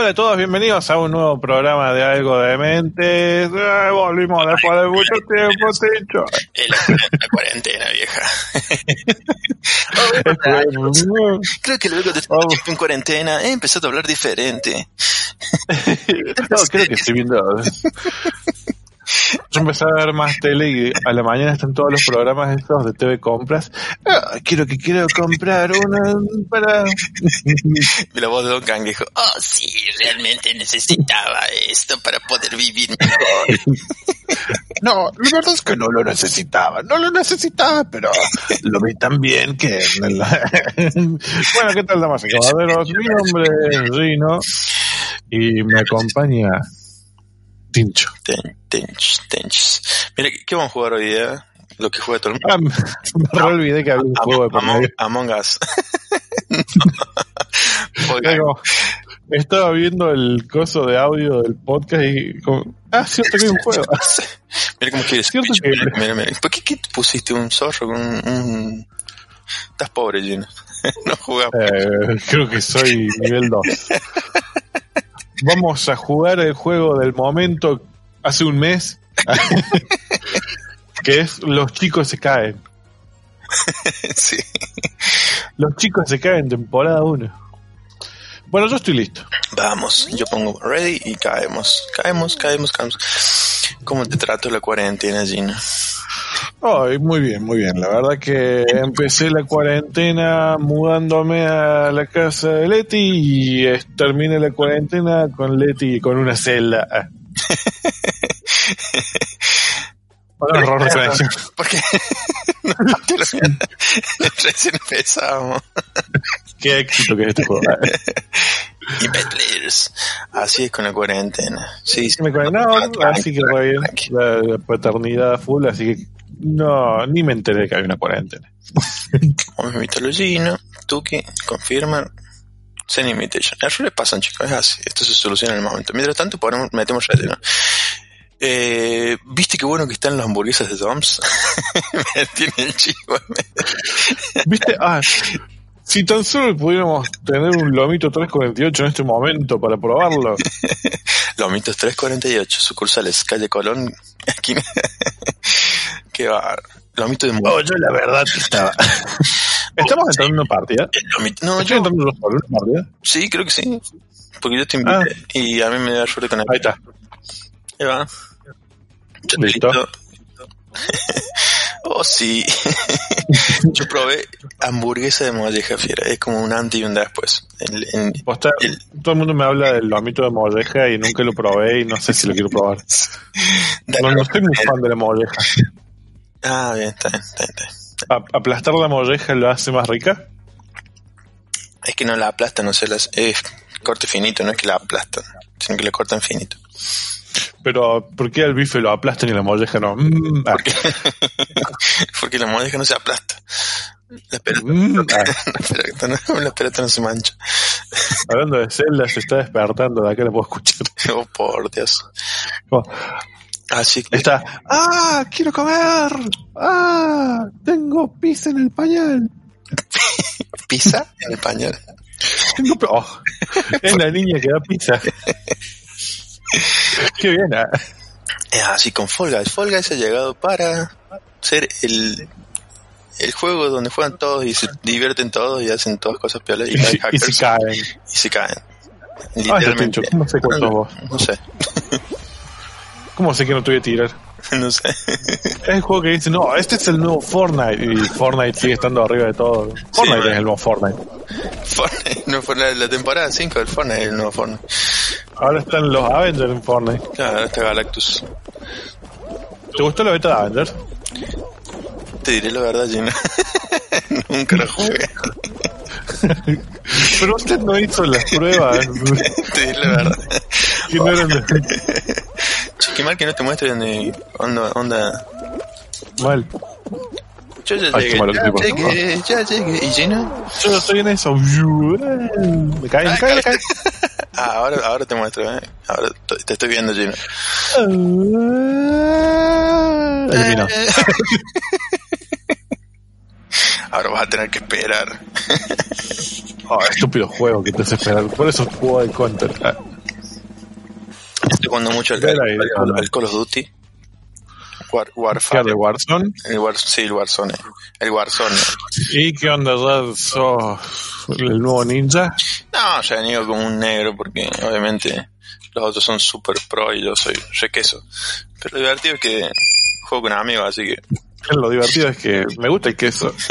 Hola a todos, bienvenidos a un nuevo programa de Algo de Mentes. Ay, volvimos después de mucho tiempo, Tincho. la cuarentena, vieja. Creo que luego de oh. en cuarentena he empezado a hablar diferente. no, creo que estoy viendo yo empecé a ver más tele y a la mañana están todos los programas estos de TV Compras. Ah, quiero que quiero comprar una para... Y la voz de Don Kang dijo, oh sí, realmente necesitaba esto para poder vivir mejor. No, la verdad es que no lo necesitaba, no lo necesitaba, pero lo vi tan bien que... bueno, ¿qué tal, damas y caballeros? Mi nombre es Rino y me acompaña Tincho. Tinch, Tinch. Mira, ¿qué vamos a jugar hoy día? Lo que juega todo el mundo. Ah, me olvidé que había un juego de Among, Among Us. estaba viendo el coso de audio del podcast y como, ah, cierto que hay un juego. mira cómo quieres. Cierto que... Mira, mira, ¿Por qué, qué pusiste un zorro con un, Estás pobre, Gino. no jugamos. Eh, creo que soy nivel 2 vamos a jugar el juego del momento hace un mes, que es Los chicos se caen. sí. Los chicos se caen, temporada 1. Bueno, yo estoy listo. Vamos, yo pongo ready y caemos. Caemos, caemos, caemos. ¿Cómo te trato la cuarentena, Gina? Ay, muy bien, muy bien. La verdad que empecé la cuarentena mudándome a la casa de Leti y terminé la cuarentena con Leti con una celda. Un error de conexión. Porque recién empezamos. Qué éxito que es este juego. y Players. Así es con la cuarentena. Sí, sí me no, así que va bien. La, paternidad full, así que no, ni me enteré que había una cuarentena. Vamos mitología, Tuki, confirman. Send invitation. Errores pasan, chicos, es así. Esto se soluciona en el momento. Mientras tanto, ponemos, metemos relleno. Eh, ¿Viste qué bueno que están las hamburguesas de Dom's? Me tiene el chivo. ¿Viste? Ah, si tan solo pudiéramos tener un Lomito 348 en este momento para probarlo. Lomitos 348, sucursales, calle Colón, esquina. Qué va. Lomito de Oh, yo la verdad estaba. ¿Estamos entrando en una partida? No, yo... entrando en una partida? Sí, creo que sí. Porque yo te invité ah. y a mí me da suerte con él. Ahí está. Ahí va. Listo. Oh, sí. Yo probé hamburguesa de molleja fiera. Es como un antes y un después. todo el mundo me habla del lomito de molleja y nunca lo probé y no sé si lo quiero probar. no, no estoy muy fan de la molleja. Ah, bien, está bien, está bien. ¿Aplastar la molleja lo hace más rica? Es que no la aplastan, no sé, es corte finito, no es que la aplastan, sino que le cortan finito. Pero, ¿por qué el bife lo aplastan y la molleja no? Mm, ah. Porque la molleja no se aplasta. La pelota, mm, ah. la, pelota no, se mancha. Hablando de Zelda, se está despertando, de acá la puedo escuchar. Oh, por Dios. Así que... Está, ¡ah! ¡Quiero comer! ¡ah! Tengo pizza en el pañal. ¿Pizza en el pañal? Tengo... Oh, es la niña que da pizza. Qué bien. ¿eh? Así con Fall Guys. Fall Guys ha llegado para ser el, el juego donde juegan todos y se divierten todos y hacen todas cosas peores. Y, y, se caen. Y se caen. Literalmente. ¿Cómo sé cuántos vos? No sé. ¿Cómo sé que no te voy a tirar? no sé. Es el juego que dice, no, este es el nuevo Fortnite. Y Fortnite sigue estando arriba de todo. Fortnite es el nuevo Fortnite. Fortnite, no fue la, la temporada 5 del Fortnite, el nuevo Fortnite. Ahora están los Avengers en Fortnite. Claro, ahora está Galactus. ¿Te gustó la beta de Avengers? Te diré la verdad, Gina. Nunca la jugué. Pero usted no hizo las pruebas. Te diré la verdad. Que no eran qué mal que no te muestren de onda, onda. Mal. Yo ya llegué, ya llegué, ya llegué. ¿Y Gina? Yo estoy en eso. Me cae, me cae, me cae. Ah, ahora, ahora te muestro, ¿eh? Ahora te estoy viendo, Gino. Eliminado. ahora vas a tener que esperar. Oh, estúpido juego que te hace esperar. Por eso juego de Counter. Estoy jugando mucho el, el- Call of Duty. War, ¿Qué Warfare. de Warzone? El War, sí, el Warzone. El Warzone. ¿Y qué onda? ¿Ya sos el nuevo ninja? No, ya he venido como un negro porque obviamente los otros son super pro y yo soy re queso. Pero lo divertido es que juego con amigos, así que Lo divertido es que me gusta el queso.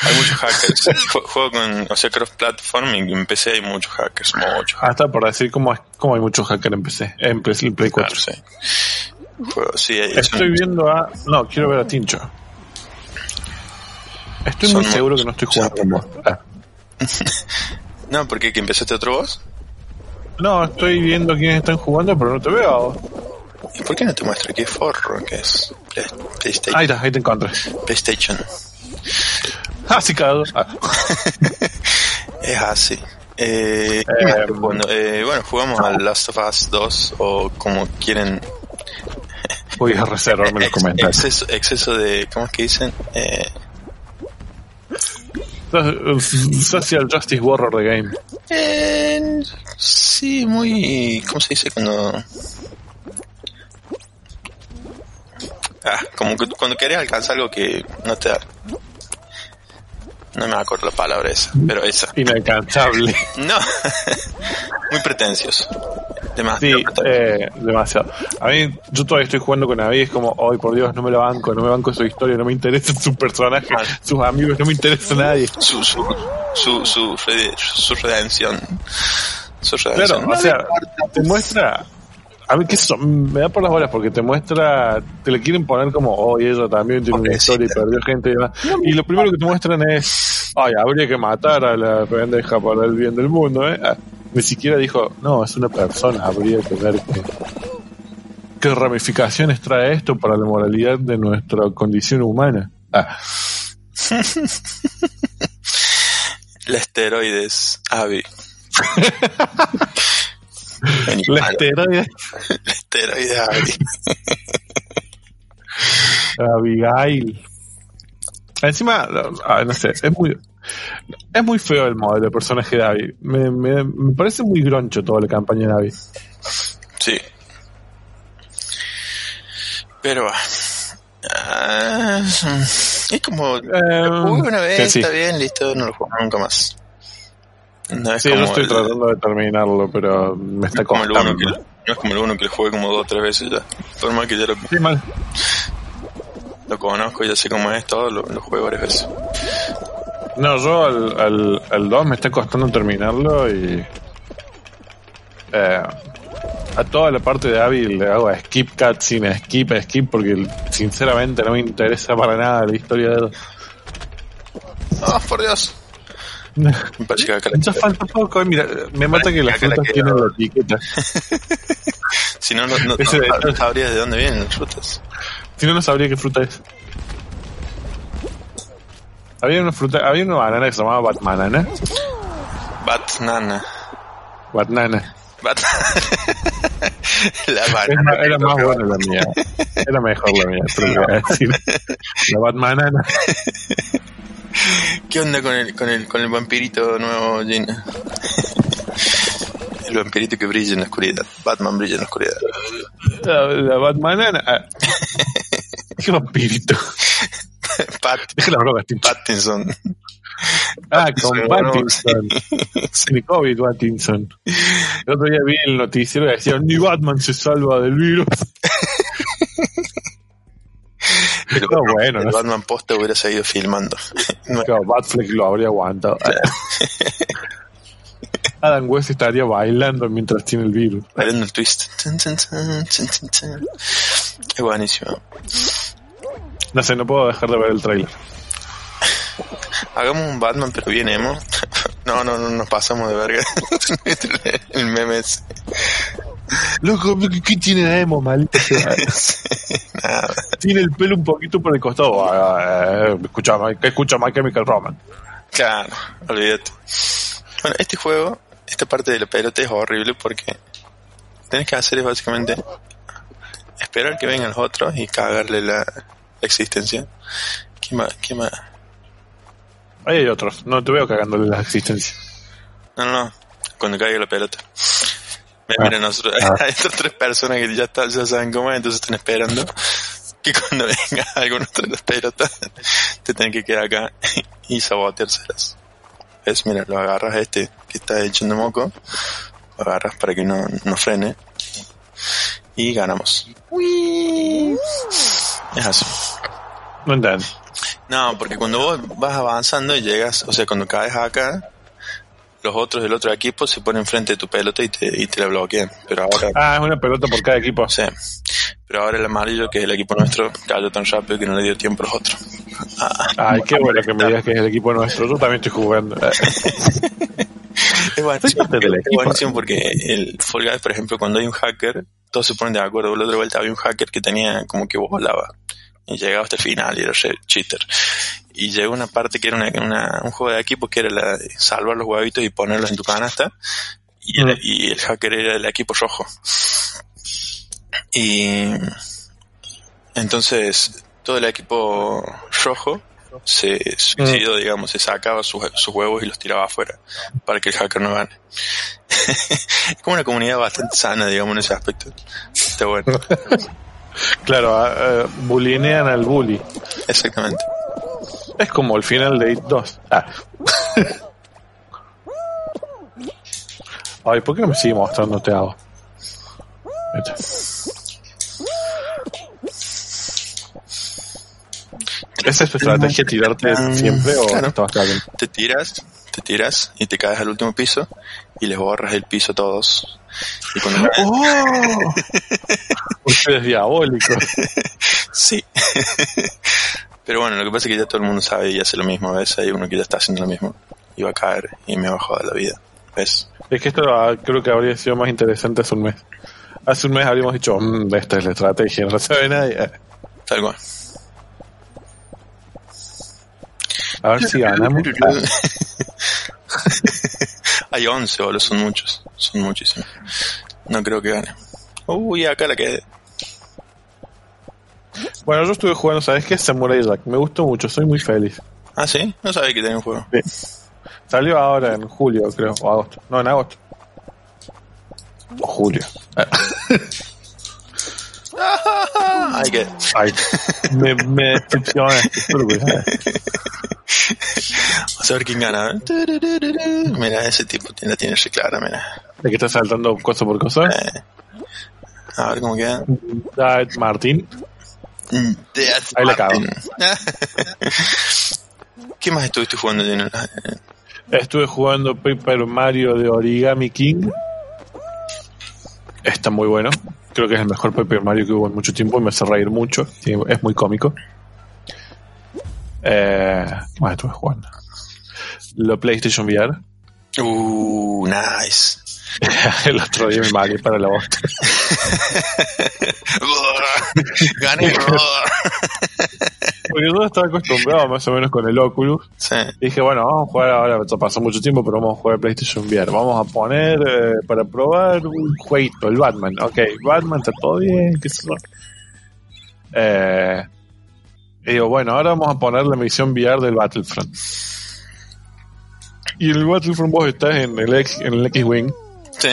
hay muchos hackers. Jue- juego con, o sea, cross-platform y en PC hay muchos hackers, muchos Hasta por decir cómo, es- cómo hay muchos hackers en PC. En Play, Play 4. hackers. sí. Juego- sí, hay- Estoy viendo a. No, quiero ver a Tincho. Estoy Son muy seguro muchos. que no estoy jugando con vos. Ah. No, porque que empezaste otro voz. No, estoy viendo quiénes están jugando, pero no te veo. ¿Y por qué no te muestra qué forro que es? Play- PlayStation. Ahí está, ahí te encontré. PlayStation. Ah, sí, cagado. Ah. Es así. Eh, ¿qué más estoy jugando? Eh, bueno, jugamos al Last of Us 2 o como quieren. Voy a reservarme los comentarios. exceso, exceso de. ¿Cómo es que dicen? Eh, Social Justice Warrior the Game. eh, sí, muy. ¿Cómo se dice cuando.? Ah, como que cuando querés alcanzar algo que no te da. No me acuerdo la palabra esa, pero esa. Inalcanzable. No, muy pretencioso. Demasiado eh, demasiado. A mí, yo todavía estoy jugando con Navi, es como, ay, por Dios, no me lo banco, no me banco su historia, no me interesa su personaje, Mal. sus amigos, no me interesa nadie. su, su, su, su, su redención. Su redención. Claro, o sea, te muestra. A mí, qué sé yo, me da por las bolas porque te muestra. Te le quieren poner como, oh, y ella también tiene una historia y perdió gente y demás. Y lo primero que te muestran es, ay, habría que matar a la pendeja para el bien del mundo, ¿eh? Ah, Ni siquiera dijo, no, es una persona, habría que ver qué, qué ramificaciones trae esto para la moralidad de nuestra condición humana. Ah, La esteroides, Abby. La esteroide La esteroides, Abby. Abigail. Encima, no sé, es muy es muy feo el modelo de personaje de Abby. Me, me, me parece muy groncho toda la campaña de Abby. Sí. Pero. ah, es como. Lo jugué una vez, sí. está bien, listo, no lo juego nunca más. No es Sí, yo estoy el- tratando de terminarlo, pero me está no es costando. que, no es como el uno que lo jugué como dos o tres veces ya. Por más que ya lo, Sí, mal. lo conozco, ya sé cómo es todo, lo, lo juego varias veces. No, yo al, al, al 2 me está costando terminarlo y. eh, a toda la parte de Abby le hago a skip cutscene, a skip, skip, porque sinceramente no me interesa para nada la historia de él. ¡Oh, por Dios! Ya falta poco, eh, mira, me mata que las frutas tienen la etiqueta. Si no, no, no, no- no sabrías de dónde vienen las frutas. Si no, no sabría qué fruta es. Había una fruta, había una banana que se llamaba Batmanana. Batnana. Batnana. Bat la banana. más- era más buena la mía. Era mejor la mía, pero voy a decir. La Batmanana. ¿Qué onda con el, con el, con el vampirito nuevo, Gina? El vampirito que brilla en la oscuridad. Batman brilla en la oscuridad. La, la Batmanana. Ah. Qué vampirito. Pat, Deja la droga, Tim. Pattinson. Ah, con Pattinson. Ni COVID, Pattinson. El otro día vi el noticiero y decían, ni Batman se salva del virus. No, bueno, el. Batman posta hubiera seguido filmando. Claro, Batfleck lo habría aguantado. Adam West estaría bailando mientras tiene el virus. Bailando el twist. Es buenísimo. No sé, no puedo dejar de ver el trailer. Hagamos un Batman, pero bien emo. No, no, no nos pasamos de verga. el meme es. Loco, ¿qué, tiene de emo? Nada. Tiene el pelo un poquito por el costado. Ah, eh, escucha, My- escucha My Chemical Romance. Claro, olvídate. Bueno, este juego, esta parte de la pelota es horrible porque tenés que hacer es básicamente esperar que vengan los otros y cagarle la existencia. ¿Qué más? ¿Qué más? Ahí hay otros. No te veo cagándole la existencia. No, no, no. Cuando caiga la pelota. Mira, Ah. nosotros, Ah. hay otras tres personas que ya, están, ya saben cómo es, entonces están esperando que cuando venga alguno de las pelotas te tienen que quedar acá y saboteárselas. ¿Ves? Mira, lo agarras a este que está echando moco, lo agarras para que no, no frene y ganamos. Es así. No, porque cuando vos vas avanzando y llegas, o sea, cuando caes acá, los otros del otro equipo se ponen frente de tu pelota y te, y te la bloquean. Pero ahora, Ah, es una pelota por cada equipo. sea, pero ahora el amarillo, que es el equipo nuestro, cayó tan rápido que no le dio tiempo a los otros. Ah, Ay, qué bueno que me digas que es el equipo nuestro. Yo también estoy jugando. Es buenísimo, es buenísimo porque el Fall Guys, por ejemplo, cuando hay un hacker, todos se ponen de acuerdo. La otra vuelta había un hacker que tenía como que volaba y llegaba hasta el final y era cheater. Y llegó una parte que era una, una- un juego de equipo que era la de salvar los huevitos y ponerlos en tu canasta. Y, Mm. y el hacker era del equipo rojo. Y entonces todo el equipo rojo se suicidó, digamos, se sacaba sus, sus huevos y los tiraba afuera para que el hacker no gane. es como una comunidad bastante sana, digamos, en ese aspecto. Está bueno, claro, ah, eh, bulinean al bully. exactamente. Es como el final de It 2. Ah. Ay, ¿por qué no me sigue mostrando te hago? ¿Esa es tu estrategia, tirarte siempre o Claro. estabas cagando? Te tiras, te tiras y te caes al último piso y les borras el piso a todos. Y cuando ¡Oh! Usted es diabólico. Sí. Pero bueno, lo que pasa es que ya todo el mundo sabe y hace lo mismo. ¿Ves? Hay uno que ya está haciendo lo mismo. Y va a caer y me va a joder la vida. ¿Ves? Es que esto ah, creo que habría sido más interesante hace un mes. Hace un mes habríamos dicho, "Mm, esta es la estrategia, no lo sabe nadie. Tal cual. A ver si ganamos. Hay 11, boludo, son muchos. Son muchísimos. No creo que gane. Uy, acá la quedé. Bueno, yo estuve jugando, ¿sabes qué? Samurai Jack. Me gustó mucho, soy muy feliz. Ah, sí, no sabía que tenía un juego. Salió ahora en julio, creo, o agosto. No, en agosto. O julio. Ay, que. Ay, me, me decepciona. Vamos a ver quién gana. ¿eh? Mira, ese tipo la tiene re clara, mira. ¿De que estás saltando cosa por cosa? Eh, a ver cómo queda. Martín. Ahí la cago. ¿Qué más estuviste jugando? Estuve jugando Paper Mario de Origami King. Está muy bueno. Creo que es el mejor Paper Mario que hubo en mucho tiempo y me hace reír mucho. Es muy cómico. Eh, ¿qué más estuve jugando? Lo PlayStation VR. Uh, nice. el otro día me malé para la voz. Gané. Porque yo estaba acostumbrado más o menos con el Oculus. sí. Dije, bueno, vamos a jugar ahora, pasó mucho tiempo, pero vamos a jugar PlayStation VR. Vamos a poner eh, para probar un jueguito, el Batman. Ok, Batman está todo bien, qué sé yo. Eh, y digo, bueno, ahora vamos a poner la misión VR del Battlefront. Y el Battlefront vos estás en el, X, en el X-Wing Sí.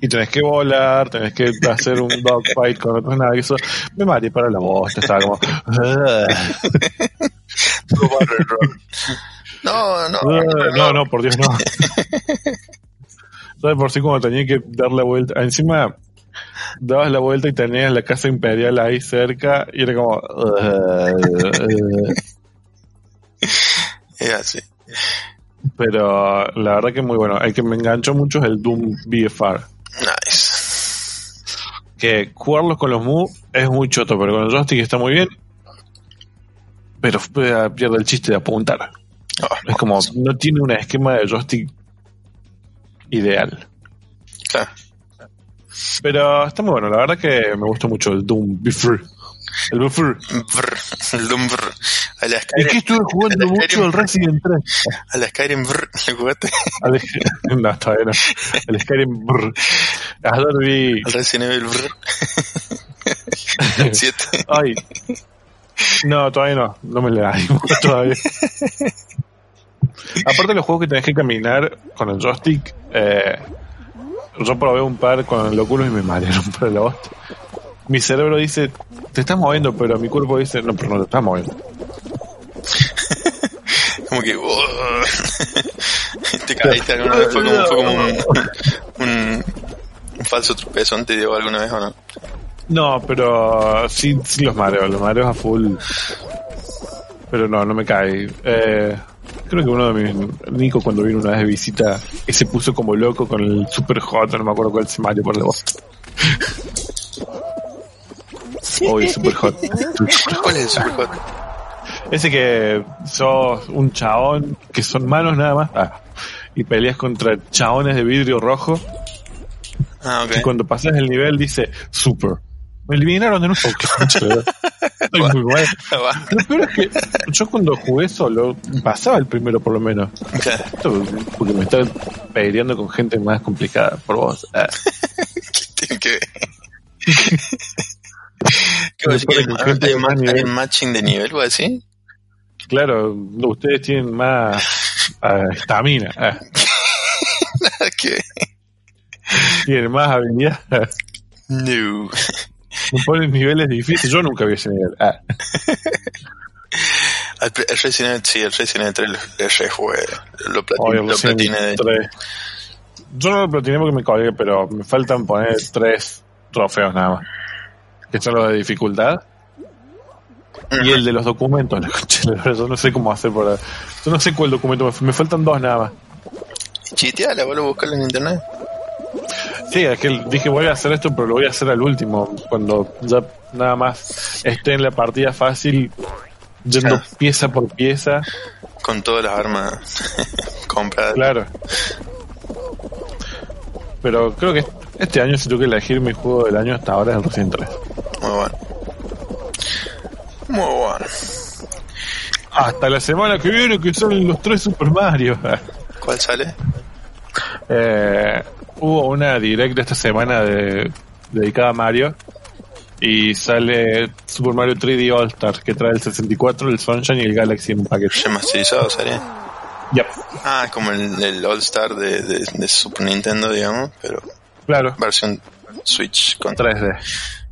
y tenés que volar, tenés que hacer un dogfight con otros naves. me mareé para la voz, estaba como. No, no. no, no, por Dios, no. ¿Sabes por sí cuando tenía que dar la vuelta? Encima dabas la vuelta y tenías la casa imperial ahí cerca y era como. Así. Pero la verdad que muy bueno. El que me enganchó mucho es el Doom BFR. Nice. Que jugarlos con los Move es muy choto, pero con el joystick está muy bien. Pero eh, pierde el chiste de apuntar. Oh, Es como, no tiene un esquema de joystick ideal. claro. Pero está muy bueno, la verdad que me gustó mucho el Doom Before. El Before. Brr, el Doom brr. A la Es que Skyrim, estuve jugando mucho Skyrim. el Resident 3. a la Skyrim brr, ¿le jugaste? Al- no, todavía no. El Skyrim. brr. Ayer vi. Al Resident Evil brr. 7. Ay. No, todavía no. No me le animo todavía. Aparte de los juegos que tenés que caminar con el joystick, eh, yo probé un par con el Oculus y me marearon por el host. Mi cerebro dice, te estás moviendo, pero mi cuerpo dice, no, pero no te estás moviendo. como que. "Wow". te caíste alguna vez. Fue como, fue como un, un, un falso tropezón, te dio alguna vez o no. No, pero sí, sí los mareos, los mareos a full. Pero no, no me cae. Eh, creo que uno de mis... Nico cuando vino una vez de visita, se puso como loco con el Super Hot, no me acuerdo cuál es Mario por la voz. Oye, Super Hot. ¿Cuál es el Superhot? Ese que sos un chabón, que son manos nada más, ah, y peleas contra chabones de vidrio rojo, Ah, y ok. cuando pasas el nivel dice Super. Me eliminaron de nuevo. Concha de verdad. Estoy muy bueno. Lo peor es que yo cuando jugué solo, pasaba el primero por lo menos. Esto porque me estaba peleando con gente más complicada por vos. Ah, ¿Qué tiene que ver? ¿Qué que con hay, gente hay- más hay matching de nivel, ¿vos decís? claro, ustedes tienen más ah, estamina, ver. tienen más habilidad. No. Me ponen niveles difíciles. Yo nunca vi ese nivel. Ah, pre- El Resident Evil, sí, el Resident Evil 3 lo- lo rejugué. Lo, plati- obvio, lo platiné de. Yo no lo platiné porque me colgué, pero me faltan poner tres trofeos nada más. Los de dificultad. Y el de los documentos, la concha yo no sé cómo hacer para... Yo no sé cuál documento, me, me faltan dos nada más. Chiteala, vuelvo a buscarlo en internet. Sí, es que dije voy a hacer esto, pero lo voy a hacer al último, cuando ya nada más esté en la partida fácil, yendo Ah. pieza por pieza, Con todas las armas compradas. claro. Pero creo que este año si tengo que elegir mi juego del año hasta ahora es el Resident 3. Muy bueno. Muy bueno. Hasta la semana que viene que son los tres Super Mario. ¿Cuál sale? Eh, hubo una direct esta semana de, dedicada a Mario y sale Super Mario 3D All Star que trae el 64, el Sunshine y el Galaxy en un paquete. Remasterizado sale. Yep, Ah, como el, el All Star de, de, de Super Nintendo, digamos, pero claro, versión Switch con 3D.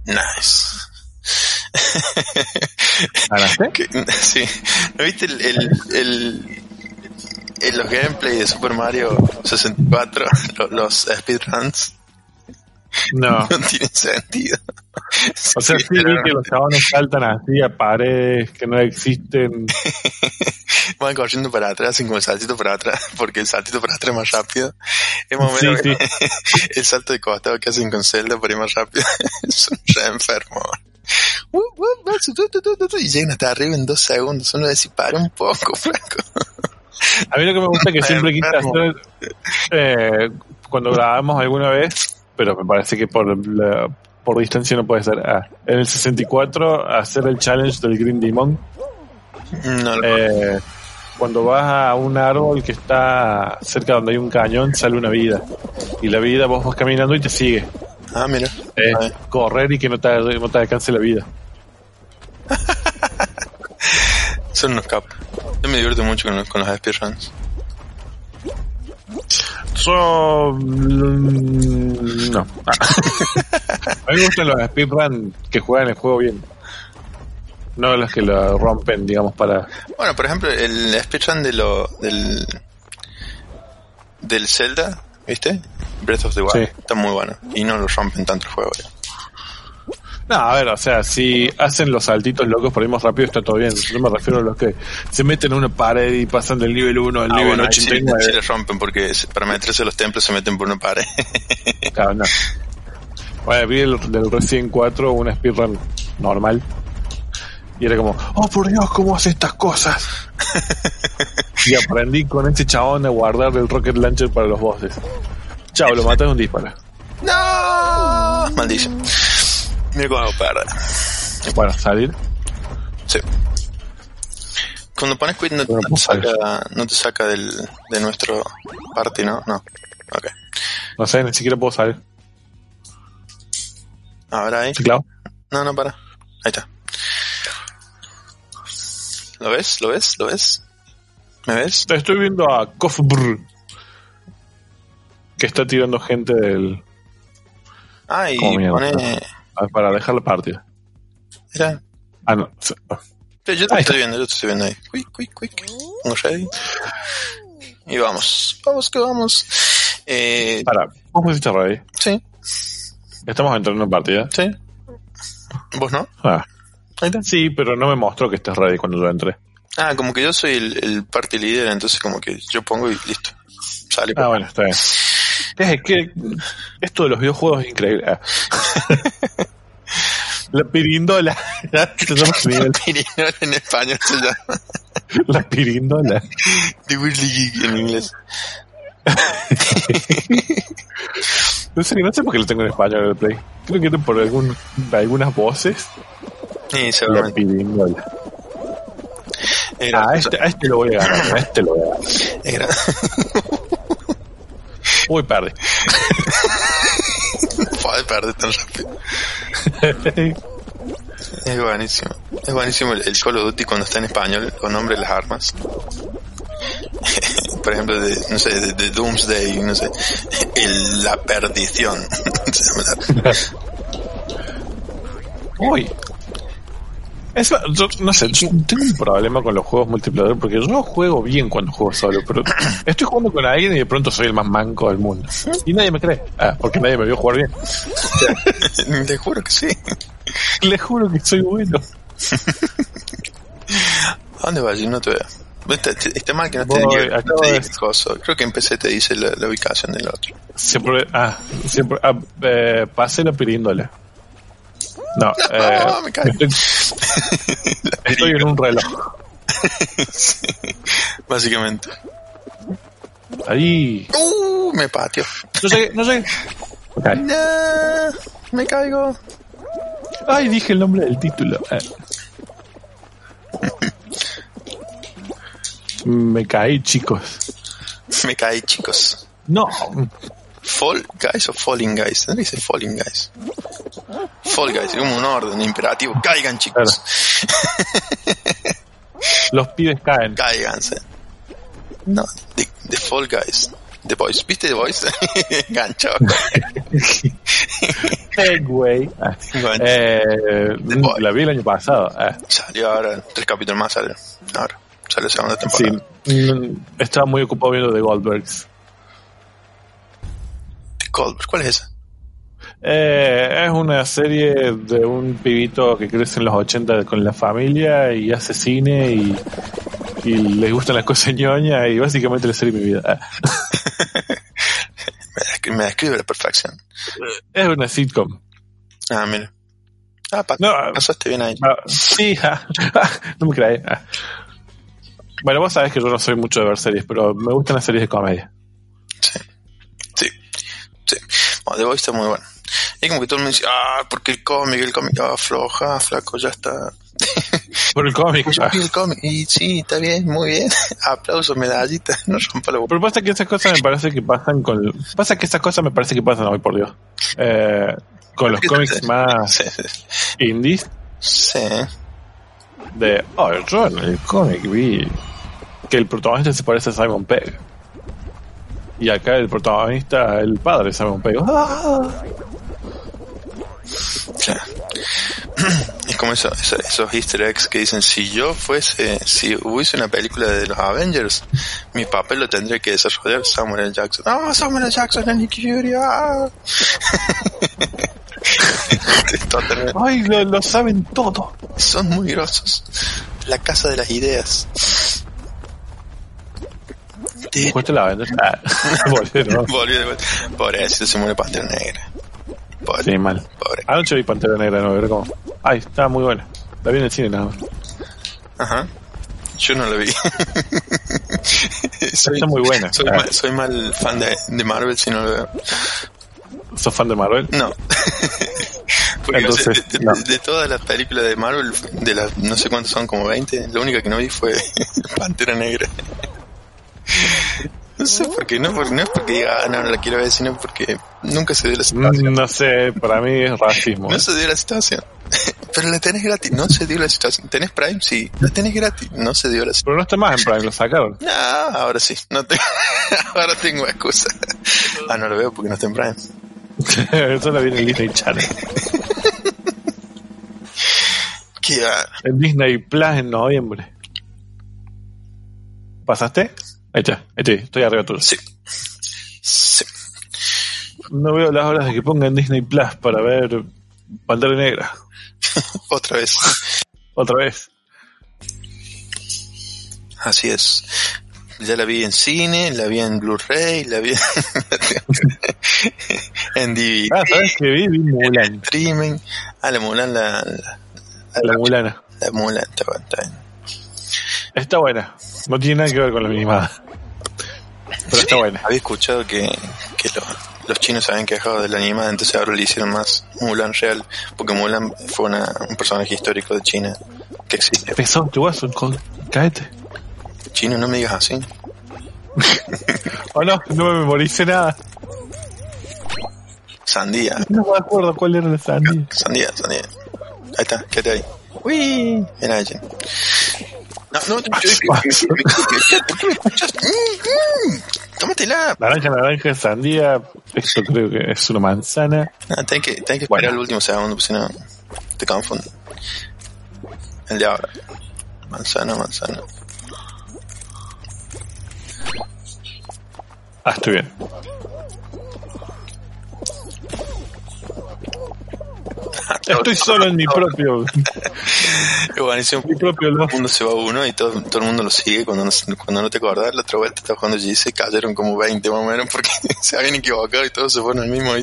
Nice. ¿Ganaste? Que- sí. ¿No viste el, el, el, el- los gameplay de Super Mario 64? Los, los speedruns No. no tienen sentido. O sea, sí vi que los chabones saltan así a paredes que no existen. Van corriendo para atrás, hacen como el saltito para atrás, porque el saltito para atrás es más rápido. Es más Sí, sí. el salto de costado que hacen con Zelda para ir más rápido. Son re enfermos. Uh, uh, uh, Y llegan hasta arriba en dos segundos. Uno dice, para un poco, flaco. A mí lo que me gusta es que siempre quise hacer eh, cuando grabamos alguna vez, pero me parece que por la- por distancia no puede ser. Ah, en el 64 hacer el challenge del Green Demon. No, no. Eh, cuando vas a un árbol que está cerca donde hay un cañón, sale una vida. Y la vida vos vas caminando y te sigue. Ah, mira. Correr y que no te, no te alcance la vida. Son unos capos. Yo me divierto mucho con los, con los speedruns. Yo. mm, No. A mí me gustan los speedrun que juegan el juego bien. No los que lo rompen, digamos, para. Bueno, por ejemplo, el speedrun de lo, del, del Zelda, ¿viste? Breath of the Wild. Sí. Está muy bueno. Y no lo rompen tanto el juego. eh. No, a ver, o sea, si hacen los saltitos locos por ir más rápido, está todo bien. Yo me refiero a los que se meten en una pared y pasan del nivel 1 al Ah, nivel bueno, ahí sí, 89. sí le rompen porque para meterse los templos se meten por una pared. Claro, no. Bueno, vi el del Resident 4 una speedrun normal. Y era como, oh por Dios, ¿cómo hace estas cosas? y aprendí con ese chabón a guardar el rocket launcher para los bosses. Chao, lo maté de un disparo. ¡No! Maldición. Mira cómo perder. Bueno, salir. Sí. Cuando pones quit no, te pues, saca, no te saca del, de nuestro party, ¿no? No. Ok. No sé, ni siquiera puedo salir. Ahora ahí. ¿Sí, claro? No, no, para. Ahí está. ¿Lo ves? ¿Lo ves? ¿Lo ves? ¿Me ves? Estoy viendo a Kofbr. Que está tirando gente del. Ah, y pone... ah, Para dejar la partida. Mira, Ah, no. Pero yo te estoy viendo, yo te estoy viendo ahí. Quick, quick, quick. Pongo ready. Y vamos. Vamos que vamos. Eh, Para, vos pusiste ready. sí, Estamos entrando en partida. sí. ¿Vos no? Ah. Ahí está. Sí, pero no me mostró que estés ready cuando yo entré. Ah, como que yo soy el, el party leader, entonces como que yo pongo y listo. Sale. Ah, bueno, está bien. Es que esto de los videojuegos es increíble. Ah. La pirindola. Nivel. Pirinola en español se llama. La pirindola. The Geek en inglés. No sé, no sé por qué lo tengo en español el play. Creo que era por algún, algunas voces. Sí, La pirindola. Es Ah, este, a este lo voy a ganar. A este lo voy a ganar. Es gra- Uy, perdí. Joder, perder tan rápido. Es buenísimo. Es buenísimo el, el Call of Duty cuando está en español con nombre de las armas. Por ejemplo, de, no sé, de, de Doomsday, no sé, el, la perdición. Uy. Eso, yo, no sé, yo tengo un problema con los juegos multiplayer porque yo juego bien cuando juego solo, pero estoy jugando con alguien y de pronto soy el más manco del mundo. Y nadie me cree. Ah, porque nadie me vio jugar bien. Te juro que sí. Le juro que soy bueno. ¿A dónde vas? Yo no te veo. Está mal que no te Voy, diga, no te diga. Creo que en PC te dice la, la ubicación del otro. Siempre, ah, siempre, ah, eh, pasé la piríndola. No, eh, me estoy, estoy en un reloj. Básicamente. Ahí. ¡Uh! Me patio. No sé, no sé. Ok. No, me caigo. Ay, dije el nombre del título. Eh. Me caí, chicos. Me caí, chicos. No, Fall Guys o Falling Guys. ¿Dónde dice Falling Guys? Fall Guys, es como un orden imperativo. Caigan, chicos. los pibes caen. Cáiganse. No, de Fall Guys. The Boys. ¿Viste The Boys? Gancho. Segway. Eh, la vi el año pasado. Ah, salió ahora, tres capítulos más salen. Ahora, sale la segunda sí, temporada. mm, estaba muy ocupado viendo The Goldbergs. Goldberg, ¿Cuál es esa? Eh, es una serie de un pibito que crece en los 80 con la familia y hace cine y, y le gustan las cosas ñoñas y básicamente la serie de mi vida. Ah, Me, descri- me describe a la perfección. es una sitcom. Ah, mira. Ah, pa- No, pasaste bien ahí. ah, sí, ah, no me crees. ah. Bueno, vos sabés que yo no soy mucho de ver series, pero me gustan las series de comedia. Sí. Sí. Bueno, The Voice está muy bueno. Y como que todo el mundo dice, ah, porque el cómic, el cómic, ah, floja, flaco, ya está. Por el cómic. Yo ah. vi el cómic, y sí, está bien, muy bien. Aplausos, medallita, no rompa la boca. Pero pasa que esas cosas me parece que pasan con... Pasa que esas cosas me parece que pasan hoy, por Dios. Eh, con los cómics más Sí, sí. indies Sí. de... Oh, yo en el cómic vi que el protagonista se parece a Simon Pegg. Y acá el protagonista, el padre de Simon Pegg. ¡Ah! Claro. Es como eso, eso- esos easter eggs que dicen, si yo fuese, si hubiese una película de los Avengers, mi papel lo tendría que desarrollar Samuel L. Jackson. ¡Ah, Samuel L. Jackson en Nick Fury! ¡Ah! ¡Ay, lo, lo saben todo! Son muy grosos. La casa de las ideas. Te- Jugaste la. Ah. Volvió de vuelta. Pobrecito, se muere Pantera Negra. Pobre, Sí, mal. pobre. Anoche vi Pantera Negra, no, era como... Ay, estaba muy buena. La vi en el cine nada más. Ajá. Yo no la vi. soy, Está muy buena. soy, Ah. mal, soy mal fan de, de Marvel si no lo veo. ¿Sos fan de Marvel? No. Porque Entonces, o sea, de, de- no. de todas las películas de Marvel, de las no sé cuántas son, como 20, la única que no vi fue Pantera Negra. No sé por qué, no, por- no es porque diga, ah, no, no la quiero ver, sino porque nunca se dio la situación. Mm, No sé, para mí es racismo. No se dio la situación. pero la tenés gratis, no se dio la situación. ¿Tenés Prime? Sí, la tenés gratis, no se dio la situación. Pero no está más en Prime, lo sacaron. No, ahora sí, no te... ahora tengo excusa. Ah, no lo veo porque no está en Prime. Eso la viene en Disney Channel. ¿Qué va? En Disney Plus en noviembre. ¿Pasaste? Ahí está, ahí estoy, estoy arriba tuyo. Sí. Sí. No veo las horas de que pongan Disney Plus para ver Pantera Negra. Otra vez. Otra vez. Así es. Ya la vi en cine, la vi en Blu-ray, la vi en DVD, Ah, ¿sabes qué vi? Vi Mulan. streaming. Ah, la Mulan, la, la, La Mulana. la Mulan, está está bien. Está buena. No tiene nada que ver con la minimada. Pero está buena. Había escuchado que, que lo- los chinos habían quejado de la animada, entonces ahora le hicieron más Mulan real, porque Mulan fue una- un personaje histórico de China que existe. Pesó, tu guaso, cáete. Chino, no me digas así. Oh no, no me memoricé nada. Sandía, No me acuerdo cuál era la sandía. sandía, sandía. Ahí está, quédate ahí. Uy, alguien. No, no, ¿por qué me escuchas? Mm, mm, Tómatela. Naranja, naranja, sandía. Esto creo que es una manzana. No, tenés que, tenés que esperar el último segundo, si no te confundo. El de ahora. Manzana, manzana. Ah, estoy bien. Estoy solo en mi propio, Es buenísimo. mi propio Todo el mundo se va uno y todo, todo el mundo lo sigue. Cuando no, cuando no te acordás, la otra vuelta estaba jugando GC, cayeron como 20 más o menos porque se habían equivocado y todos se fueron al mismo.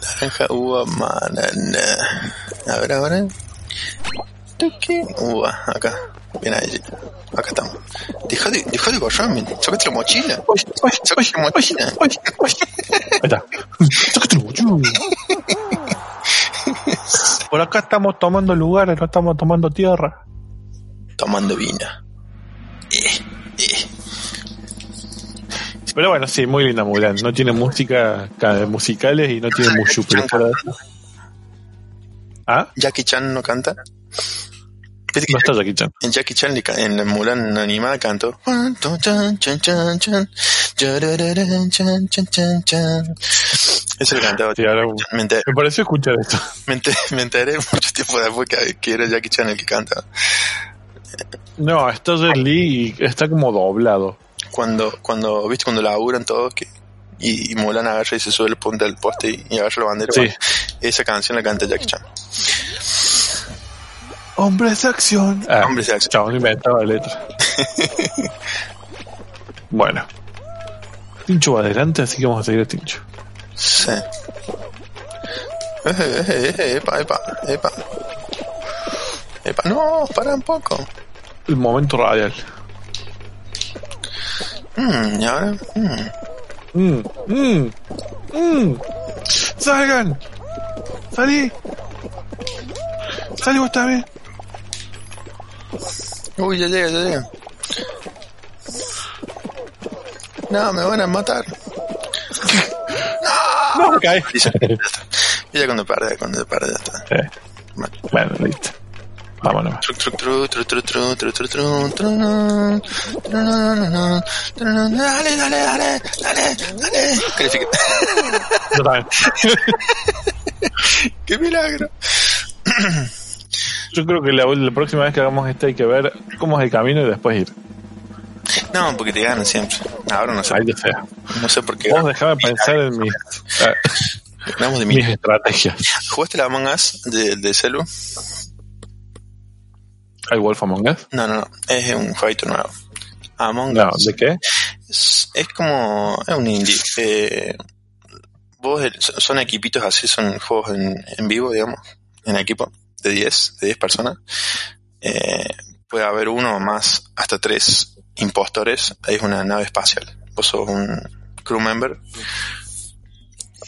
Naranja, uva, banana. A ver, ahora. Tuki. Uva, acá. Bien ahí. Acá estamos. Deja de, deja de borrarme. Sácate la mochila. Sácate la mochila. Ahí está. Por acá estamos tomando lugares, no estamos tomando tierra. Tomando vino. Eh, eh. Pero bueno, sí, muy linda Mulan. No tiene música ca- musicales y no tiene mucho, de eso- ¿Ah? Jackie Chan no canta. Viste que No está Jackie Chan. En Jackie Chan en la Mulan animada cantó. Eso lo cantaba. Sí, ahora- Me enteré, me pareció escuchar esto. me enteré, me enteré mucho tiempo después que, era Jackie Chan el que canta. No, está Jet Li y está como doblado. Cuando, cuando, viste, cuando laburan todos que, y, y Mulan agarra y se sube el punta del poste y, y agarra la bandera. Sí. bueno, esa canción la canta Jackie Chan. Hombres de acción. Ah, Hombres de acción. Chabón inventaba la letra. bueno. Tincho va adelante, así que vamos a seguir a Tincho. Sí. Eh, eh, eh, eh, epa, epa, epa. Epa, no, para un poco. El momento radial. Mm, y ahora, mm. Mm, mm, mm. ¡Salgan! ¡Salí! ¡Salí vos también! Uy, ya llega, ya llega. No, me van a matar. No, no cae. Y ya, ya está. Y ya cuando para, ya cuando para, está. Bueno, listo. Vámonos. Dale, dale, dale, dale, dale. Qué milagro. Yo creo que la, la próxima vez que hagamos este hay que ver cómo es el camino y después ir. No, porque te ganan siempre. Ahora no sé, Ahí ya sea. no sé por qué. Vos dejame pensar en mis, de mis mi. estrategias. ¿Jugaste la Among Us de, de celu? ¿Hay Wolf Among Us? No, no, no. Es un jueguito nuevo. Among No, Us. ¿de qué? Es, es como. Es un indie. Eh, vos, son equipitos así, son juegos en, en vivo, digamos. En equipo de 10, de 10 personas. Eh, puede haber uno o más, hasta tres impostores. Ahí es una nave espacial. Vos sos un crew member.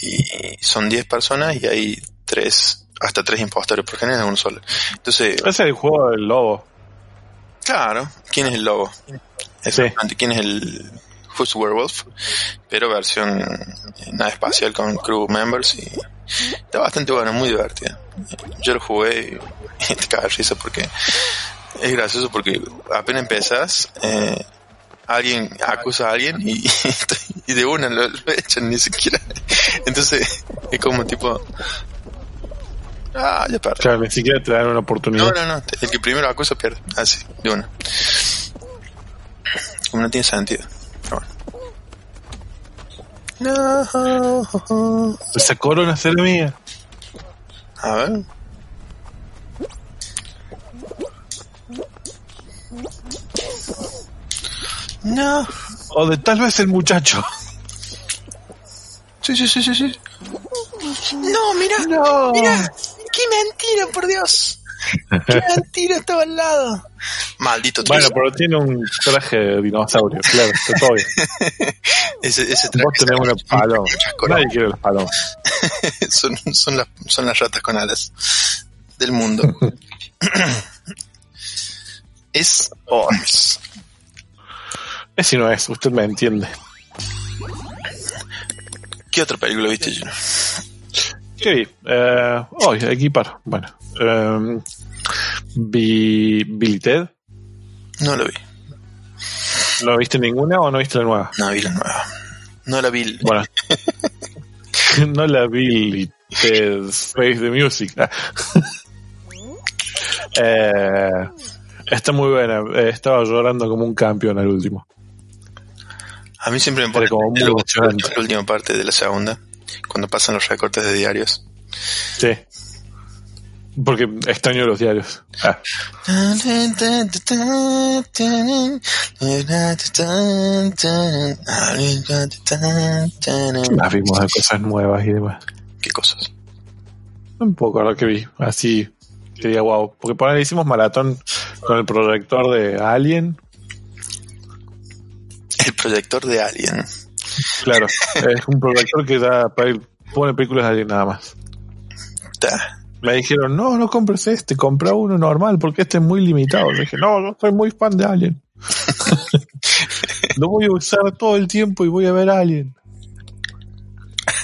Y son 10 personas y hay tres, hasta tres impostores, por general uno solo. Entonces, es el juego del lobo. Claro, ¿quién es el lobo? Exactamente, ¿quién es el Who's Werewolf? Pero versión eh, nave espacial con crew members y Está bastante bueno, muy divertido. Yo lo jugué y te cagas risa porque es gracioso porque apenas empezás, eh, alguien acusa a alguien y, y de una lo, lo echan ni siquiera. Entonces es como tipo, ah, ya perdí. Claro, ni siquiera te dan una oportunidad. No, no, no, el que primero acusa pierde, así, de una. Como no tiene sentido. No. Esa corona será mía. A ver. No. O de tal vez el muchacho. Sí, sí, sí, sí, sí. No, mira. No. Mira. Qué mentira, por Dios. Qué mentira estaba al lado. Maldito Bueno, pero tiene un traje de dinosaurio, claro, está todo bien. Ese, ese traje Vos tenés una paloma. Nadie quiere las palomas. son, son, las, son las ratas con alas del mundo. es Oz. Ese no es, usted me entiende. ¿Qué otra película viste, Gino? ¿Qué vi? Eh, hoy, equipar. Bueno. Eh, vi Billy Ted. No lo vi. ¿No viste ninguna o no viste la nueva? No vi la nueva. No la vi. Bueno. no la vi Ted Face the Music. eh, está muy buena. Eh, estaba llorando como un campeón al último. A mí siempre me pone como muy la última parte de la segunda, cuando pasan los recortes de diarios. Sí. Porque extraño los diarios. Ah, las vimos de cosas nuevas y demás. ¿Qué cosas? Un poco lo que vi, así que diga wow. Porque por ahí hicimos maratón con el proyector de Alien. El proyector de Alien. Claro, es un proyector que da para ir- pone películas de Alien nada más. Ta. Me dijeron, no, no compres este, compra uno normal porque este es muy limitado. Le dije, no, yo soy muy fan de Alien. Lo voy a usar todo el tiempo y voy a ver Alien.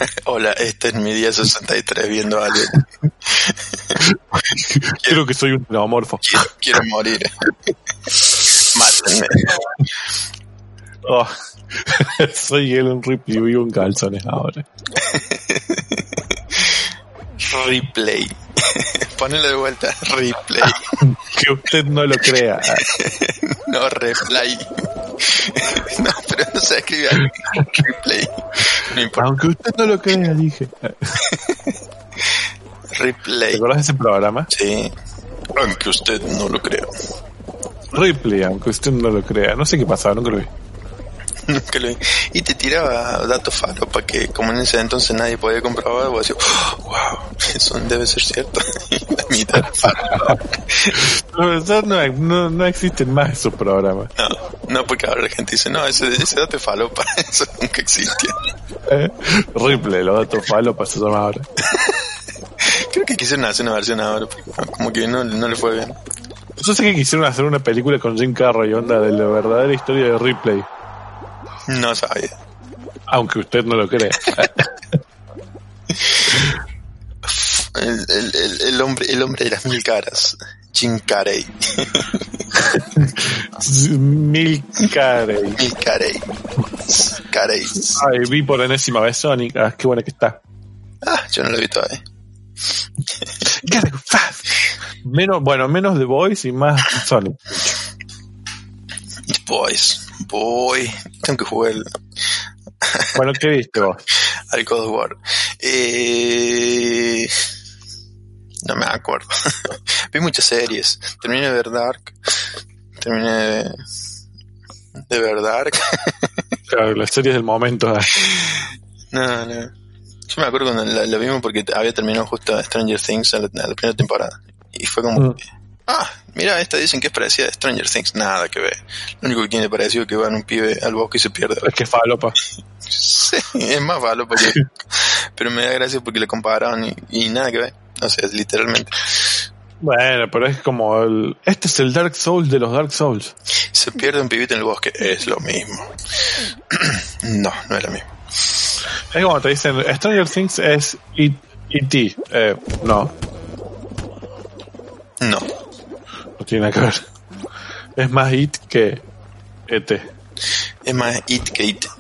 Hola, este es mi día 63 viendo a Alien. Creo que soy un neomorfo. Quiero, quiero morir. Mátenme. Oh. soy Ellen Ripley y vivo en calzones ahora. Replay. Ponelo de vuelta. Replay. Que usted no lo crea. No, replay. No, pero no se escribe. Replay. No importa. Aunque usted no lo crea, dije. ¿Te Replay. acuerdas de ese programa? Sí. Aunque usted no lo crea. Ripley, aunque usted no lo crea. No sé qué pasaba, nunca lo vi. Nunca lo vi. Y te tiraba datos falopa que como en ese entonces nadie podía comprobar, vos decías, "Oh, wow, eso debe ser cierto. Y la mitad. No, no, no, existen más esos programas. No, no, porque ahora la gente dice, no, ese, ese dato es falopa, eso nunca existió. ¿Eh? Los datos falopas se llama ahora. Creo que quisieron hacer una versión ahora, pero como que no, no le fue bien. Yo sé que quisieron hacer una película con Jim Carrey, onda de la verdadera historia de Ripley. No sabía. Aunque usted no lo crea. El, el, el, el hombre, el hombre de las mil caras. Jim Carrey. Mil Carey. Mil Carrey. Carrey. Ay, vi por enésima vez Sonic. Ah, qué buena que está. Ah, yo no lo vi todavía. Menos, bueno, menos The Voice y más Sonic. Boys. Boy. Tengo que jugar el- Bueno, ¿qué viste vos? al of War. Eh, no me acuerdo. Vi muchas series. Terminé de ver Dark. Terminé de, de ver Dark. Claro, las series del momento. no, no. Yo me acuerdo cuando la, la vimos porque había terminado justo Stranger Things a la, a la primera temporada. Y fue como, Mm. Ah, mira, esta dicen que es parecida a Stranger Things. Nada que ver. Lo único que tiene parecido es que va en un pibe al bosque y se pierde. Es que falopa. Sí, es más malo porque... pero me da gracia porque le compararon y, y nada que ver. O sea, es literalmente. Bueno, pero es como el... Este es el Dark Souls de los Dark Souls. Se pierde un pibito en el bosque. Es lo mismo. no, no es lo mismo. Es como te dicen, Stranger Things es It E.T. Eh, no, No. Tiene que ver. Es más It que ET. Es más It que It.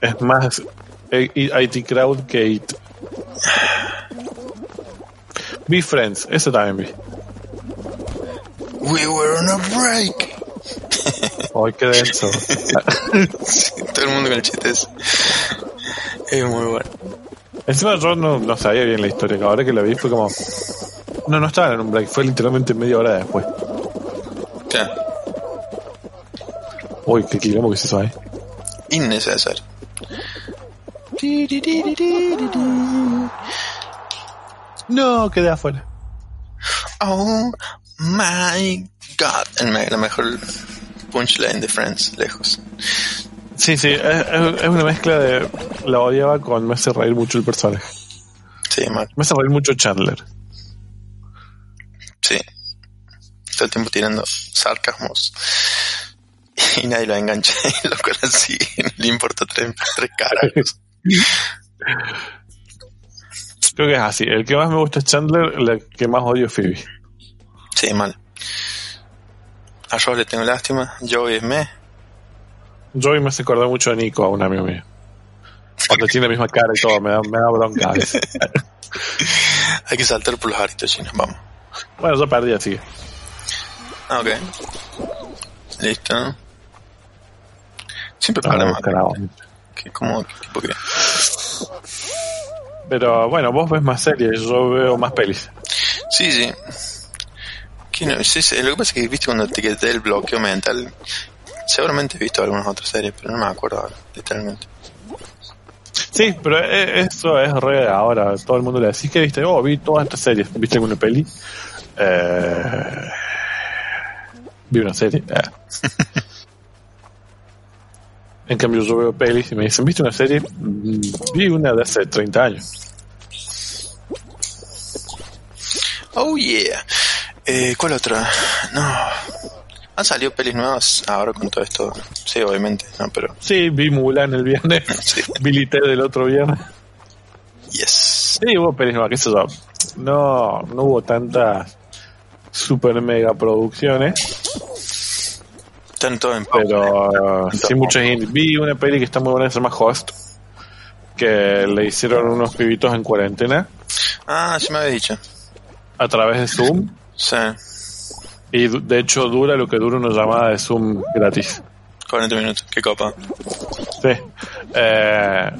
Es más IT Crowd que It. Be Friends, ese también vi. We were on a break. Ay, qué denso. Sí, todo el mundo con el chiste ese. Es muy bueno. Encima yo no, no sabía bien la historia, ahora que la vi fue como... No, no estaba en un break, fue literalmente media hora después. Claro. Uy, qué quilombo que se hizo ahí. Innecesario. No, quedé afuera. Oh my god. El me- la mejor punchline de Friends, lejos. Sí, sí, es, una mezcla de... La odiaba con me hace reír mucho el personaje. Sí, mal. Me hace reír mucho Chandler. Sí. Todo el tiempo tirando sarcasmos. Y nadie lo engancha. Y lo cual así no le importa tres, tres carajos. Creo que es así. El que más me gusta es Chandler, el que más odio es Phoebe. Sí, mal. A Ross le tengo lástima. Joey es me. Joey me hace acordar mucho de Nico, a un amigo mío. Cuando tiene la misma cara y todo, me da, me da bronca. Hay que saltar por los aritos chinos. Vamos. Bueno, yo perdí, así. Ah, ok. Listo. Siempre para más. como que tipo que. Pero bueno, vos ves más series, yo veo más pelis. Sí, sí. No, sí, sí, Lo que pasa es que viste cuando te quedé el bloqueo mental. Seguramente he visto algunas otras series, pero no me acuerdo ahora, literalmente. Sí, pero e- eso es re de ahora. Todo el mundo le decís que viste, oh, vi todas estas series. ¿Viste alguna peli? Eh, vi una serie. Eh. en cambio, yo veo pelis y me dicen, ¿viste una serie? Mm, Vi una de hace 30 años. Oh yeah. Eh, ¿Cuál otra? No. Han salido pelis nuevas ahora con todo esto. Sí, obviamente, no, pero. Sí, vi Mulan el viernes. Sí. vi del otro viernes. Yes. Sí, hubo pelis nuevas, qué sé yo. No, no hubo tantas super mega producciones. Están todos en pausa. Pero sí, muchos indies. Vi una peli que está muy buena, se llama Host, que le hicieron unos pibitos en cuarentena Ah, sí me había dicho. a través de Zoom. Sí. Y de hecho dura lo que dura una llamada de Zoom gratis. 40 minutos. Qué copa. Sí. Eh,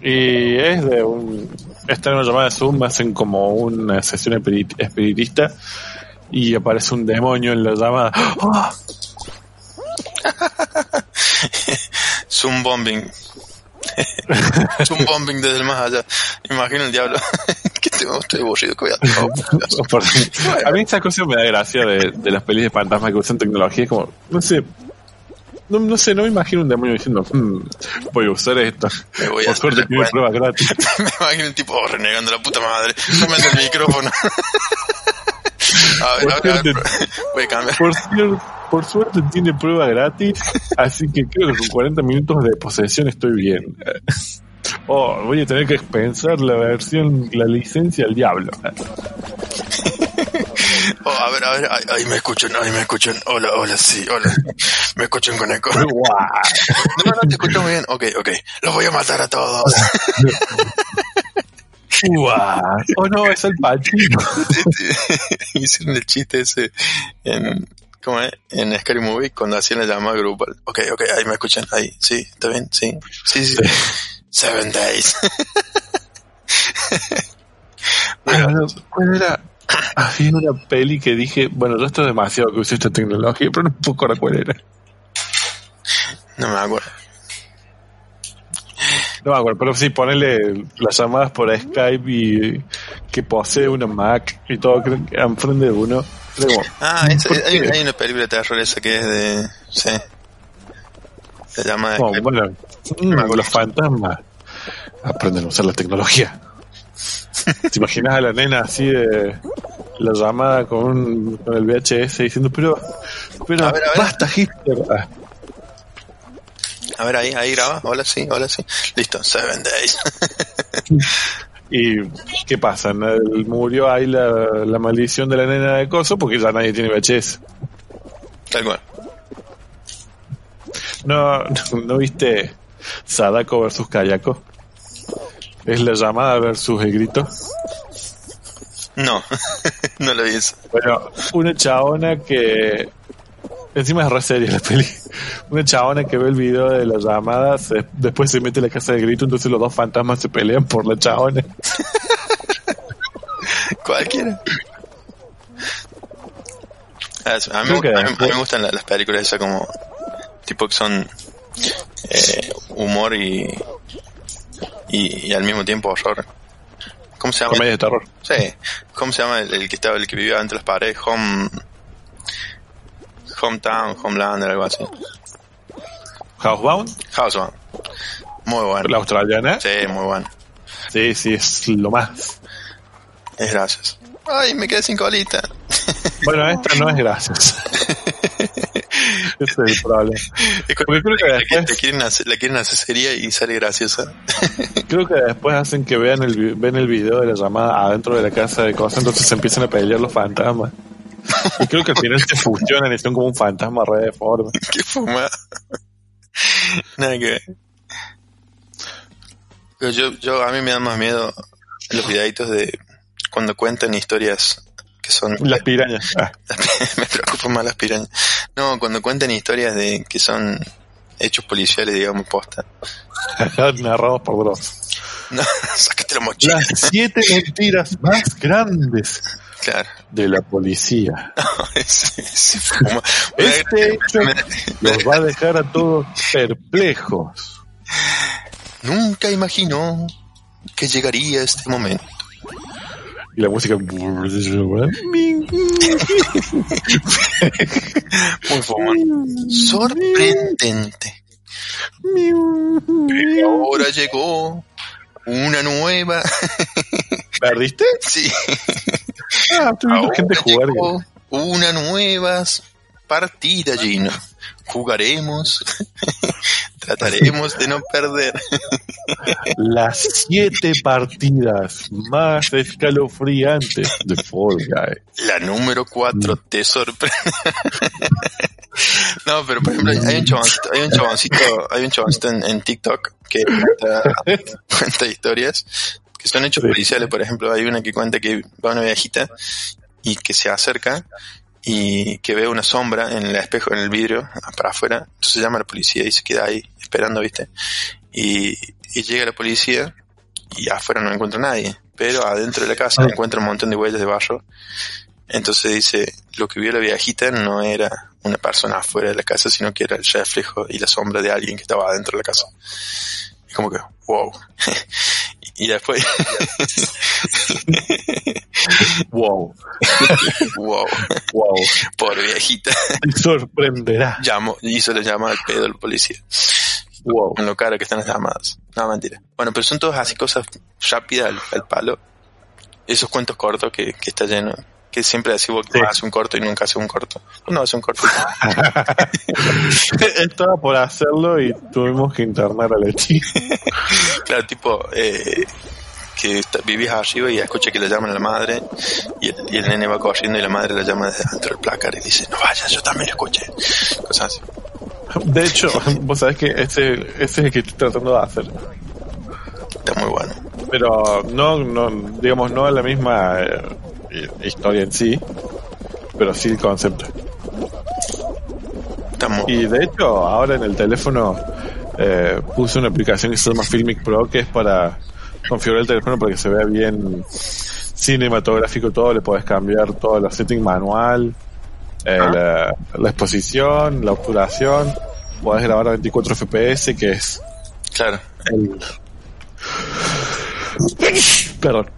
y es de un. Esta en una llamada de Zoom, hacen como una sesión espirit- espiritista y aparece un demonio en la llamada. ¡Ah! Zoom bombing. Zoom bombing desde el más allá. Imagino el diablo. que tengo, estoy aburrido. Que voy a Por- a mí esta cosa me da gracia de, de las pelis de fantasmas que usan tecnología. Es como, no sé, no, no sé, no me imagino un demonio diciendo, "Hmm, voy a usar esto. Me voy Por suerte tiene cuenta". prueba gratis. Me imagino el tipo oh, renegando la puta madre. No me el micrófono. a ver, a ver, a ver, voy a cambiar. Por, cier- por suerte tiene prueba gratis, así que creo que con 40 minutos de posesión estoy bien. Oh, voy a tener que expensar la versión, la licencia al diablo. Oh, a ver, a ver, ahí, ahí me escuchan, ahí me escuchan. Hola, hola, sí, hola. Me escuchan con eco. No, no, te escucho muy bien. Ok, ok. Los voy a matar a todos. Guau. Oh no, es el Pacino. Hicieron el chiste ese en, ¿cómo es? En Scary Movie cuando hacían la llamada grupal. Ok, ok, ahí me escuchan. Ahí, sí, está bien, sí. Sí, sí. Seven Days. Ah, no, ¿Cuál era? Había una peli que dije, bueno, yo esto es demasiado que use esta tecnología, pero no puedo acordar cuál era. No me acuerdo. No me acuerdo, pero sí, ponerle las llamadas por Skype y que posee una Mac y todo creo que enfrente de uno. Como, Ah, esa- ¿Por hay, hay una película de terror esa que es de... Sí. Se llama... como, bueno, mm, los fantasmas aprenden a usar la tecnología. ¿Te imaginas a la nena así de la llamada con, un- con el VHS diciendo, pero, pero A ver, a ver. basta Hitler? Ah, A ver, ahí, ahí graba. Hola, sí, hola, sí. Listo, seven days. ¿Y qué pasa? Murió ahí la, la maldición de la nena de coso porque ya nadie tiene VHS. Tal cual. ¿No, no viste Sadako versus Kayako? Es la llamada versus el grito. No, no lo vi eso. Bueno, una chabona que. Encima es re seria la peli. Una chabona que ve el video de la llamada, se- después se mete en la casa de grito, entonces los dos fantasmas se pelean por la chabona. Cualquiera. Ah, A mí, a mí- a me gustan la- las películas esas como tipo que son eh, humor y, y y al mismo tiempo horror. ¿Cómo se llama? Comedia de terror. Sí. ¿Cómo se llama el, el que estaba el que vivía entre las paredes? Home Hometown, Homelander, algo así. Housebound, Housebound. Muy bueno. la australiana. Sí, muy bueno. Sí, sí, es lo más. Es gracias. Ay, me quedé sin colita. Bueno, esta no es gracias. Ese es el problema. Es como Porque creo que la, después- la quieren hacer, la quieren hacer seria y sale graciosa. Creo que después hacen que vean el, ven el video de la llamada adentro de la casa de cosas, entonces se empiezan a pelear los fantasmas. Y creo que al final se fusionan y son como un fantasma re deforme. Qué fumada. Nada que ver. Yo, yo, a mí me da más miedo los videitos de cuando cuentan historias que son... Las pirañas. Ah, me preocupan más las pirañas. No, cuando cuentan historias de que son hechos policiales, digamos, posta. narrados por Dross. No, la mochila. Las siete mentiras más grandes Claro. de la policía. Este hecho los va a dejar a todos perplejos. Nunca imaginó que llegaría este momento. Y la música. Muy fumado. Sorprendente. Pero ahora llegó una nueva. ¿Perdiste? Sí. Ah, Ahora gente jugar. llegó una nueva partida, Gino. Jugaremos. Trataremos de no perder. Las siete partidas más escalofriantes de Fall Guy. La número 4 te sorprende. no, pero por ejemplo, hay un chaboncito, hay un chaboncito, hay un chaboncito en, en TikTok que cuenta, cuenta historias que son hechos policiales. Por ejemplo, hay una que cuenta que va una viejita y que se acerca y que ve una sombra en el espejo, en el vidrio, para afuera. Entonces llama a la policía y se queda ahí esperando, ¿viste? Y, y llega la policía y afuera no encuentra a nadie. Pero adentro de la casa Ah. encuentra un montón de huellas de barro. Entonces dice, lo que vio la viejita no era una persona afuera de la casa, sino que era el reflejo y la sombra de alguien que estaba adentro de la casa. Y como que, wow. y después, Wow, wow, wow. por viejita, Te sorprenderá. llamó, hizo la llamada al pedo al policía. Wow. Lo cara que están las llamadas. No, mentira. Bueno, pero son todas así cosas rápidas al, al palo. Esos cuentos cortos que, que está lleno. Que siempre decís vos que Sí. hace un corto y nunca hace un corto. No hace un corto. Estaba por hacerlo y tuvimos que internar a Leti. claro, tipo, eh, que está- vivís arriba y escucha que le llaman a la madre y el, y el nene va corriendo y la madre la llama desde dentro del placar y dice, no vayas, yo también lo escuché. Cosas así. De hecho, vos sabés que ese, ese es el que estoy tratando de hacer. Está muy bueno. Pero no, no digamos, no es la misma eh, historia en sí, pero sí el concepto. Está muy, Y de hecho, ahora en el teléfono eh, puse una aplicación que se llama Filmic Pro, que es para configurar el teléfono para que se vea bien cinematográfico todo, le podés cambiar todo los settings manual, eh, la, la exposición, la obturación, podés grabar a 24 FPS, que es claro. el... Perdón.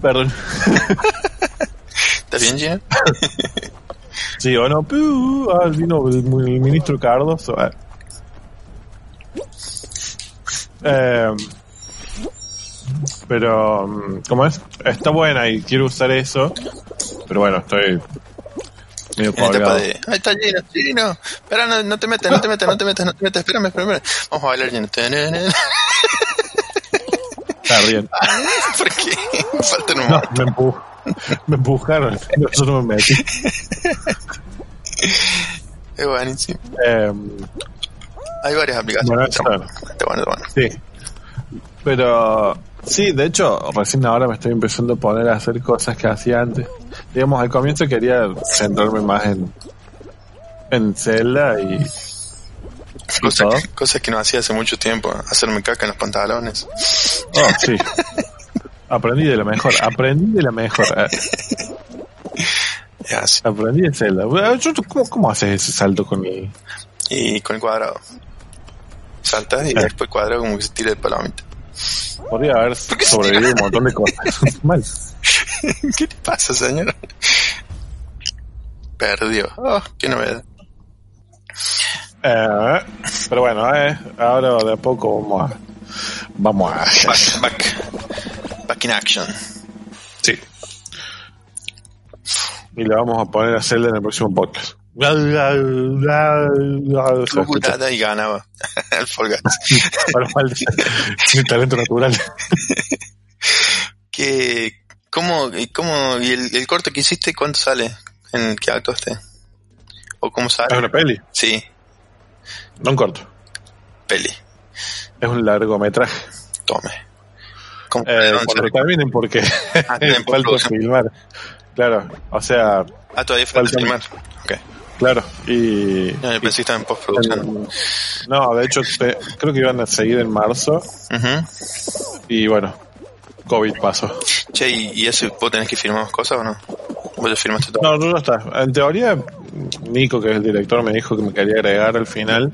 Perdón. ¿Está bien, Gina? Sí, o no, piu, ah, vino el, el ministro Cardoso. ah. Eh, pero, mm, ¿cómo es? Está buena y quiero usar eso. Pero bueno, estoy Medio de, ahí está Gino, Gino, espera, no, no te metas, no te metas, no te metas, no te metas, espérame, espérame. Vamos a bailar Gino. Está bien. ¿Por qué? Falta un No, me, empu- me empujaron. Yo no me metí. Es buenísimo. Eh, Hay varias aplicaciones. Bueno, está bueno, está bueno. sí. Pero sí, de hecho, recién ahora me estoy empezando a poner a hacer cosas que hacía antes. Digamos, al comienzo quería centrarme más en, en Zelda y, y Cosas todo. que, cosas que no hacía hace mucho tiempo. Hacerme caca en los pantalones. Oh, sí. Aprendí de la mejor, aprendí de la mejor. eh, Es así. Aprendí de Zelda. Yo- ¿Cómo, cómo haces ese salto con el...? Y con el cuadrado. Saltas y Eh. después el cuadrado como que se tira de palomita. Podría haber sobrevivido un montón de cosas. Mal. ¿Qué te pasa, señor? Perdió. Oh, qué novedad. Eh, pero bueno, eh, ahora de a poco vamos a... Vamos a... Back, back. Back in action. Sí. Y le vamos a poner a Zelda en el próximo podcast. Y ganaba. el Fall Guys. Para falta de talento natural. ¿Qué, cómo, cómo, y el, el corto que hiciste, cuánto sale en el que actuaste? ¿O cómo Es sale? una peli, Sí, no un corto. peli. Es un largometraje. Tome. ¿Cómo Eh, ¿dónde cuando terminen porque Ah, falta filmar. Claro, o sea, Ah, todavía falta- filmar. Ok. Claro. Y, que estaba en postproducción. no, de hecho te- creo que iban a seguir en marzo Ujú. y bueno, COVID pasó. Che, ¿y, y eso vos tenés que firmar cosas o no? Vos ya firmaste todo. No, no, no está. En teoría, Nico, que es el director, me dijo que me quería agregar al final.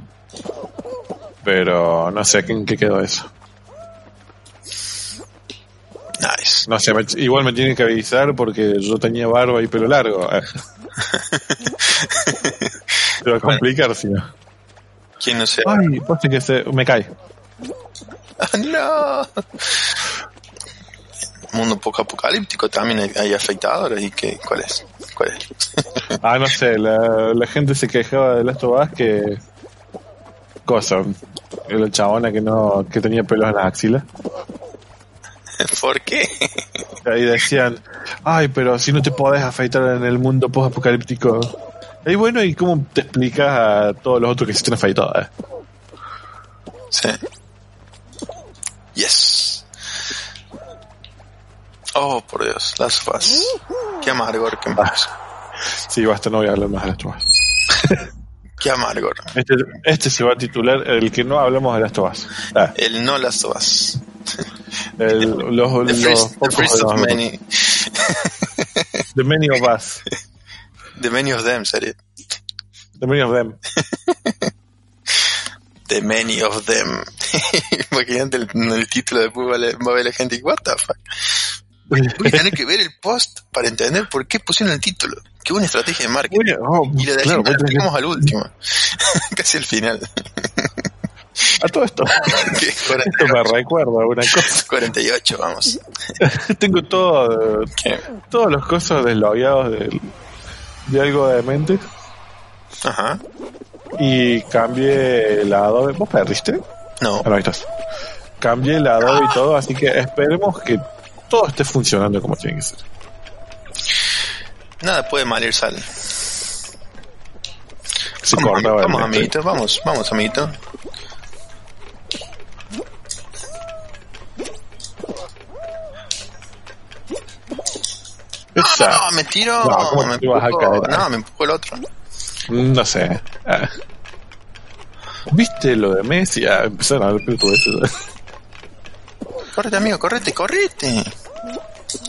Pero no sé en qué quedó eso. Nice. No sé, me- igual me tienen que avisar porque yo tenía barba y pelo largo. Se va a complicar si no. ¿Quién no sé? Ay, pues que se, me cae. Ah, no. Mundo poco apocalíptico también hay, hay afeitadores y qué, ¿cuál es? ¿Cuál es? Ah, no sé, la, la gente se quejaba de Last of Us que... Cosa, la chabona que no que tenía pelos en las axilas. ¿Por qué? Ahí decían, ay, pero si no te podés afeitar en el mundo post-apocalíptico. Y bueno, ¿y cómo te explicas a todos los otros que existen afeitados? eh? Sí. Yes. Oh, por Dios, las Us. Qué amargor, qué amargor. Sí, basta, no voy a hablar más de Last of Us. Qué amargor. Este, este se va a titular El que no hablamos de Last of Us. Ah, El no Last of Us. el- los, The los first, the pocos first de of los- many. The many of us. The many of them, sería. The many of them. The many of them. Imagínate el, el título después va a ver la gente what the fuck. Voy a tener que ver el post para entender por qué pusieron el título. Qué buena estrategia de marketing. Oye, oh, Y la de claro, la dejamos al último. Casi al final. A todo esto. Esto me 48, recuerda una cosa. 48, vamos. Tengo todo, ¿Qué? todos los cosas deslogueados de, de algo de mente Ajá. y cambié la Adobe. ¿Vos perdiste? No. Estás. Cambié la Adobe y todo, así que esperemos que todo esté funcionando como tiene que ser. Nada puede mal ir sal. Se Vamos, cortaba vamos amiguito, vamos, vamos, amiguito. Esa- No, me tiro. No, ¿cómo me caer? no, me empujó el otro. No sé. Ah. ¿Viste lo de Messi? Ah, empezaron a hablar pelotudeces. Correte, amigo, correte, correte.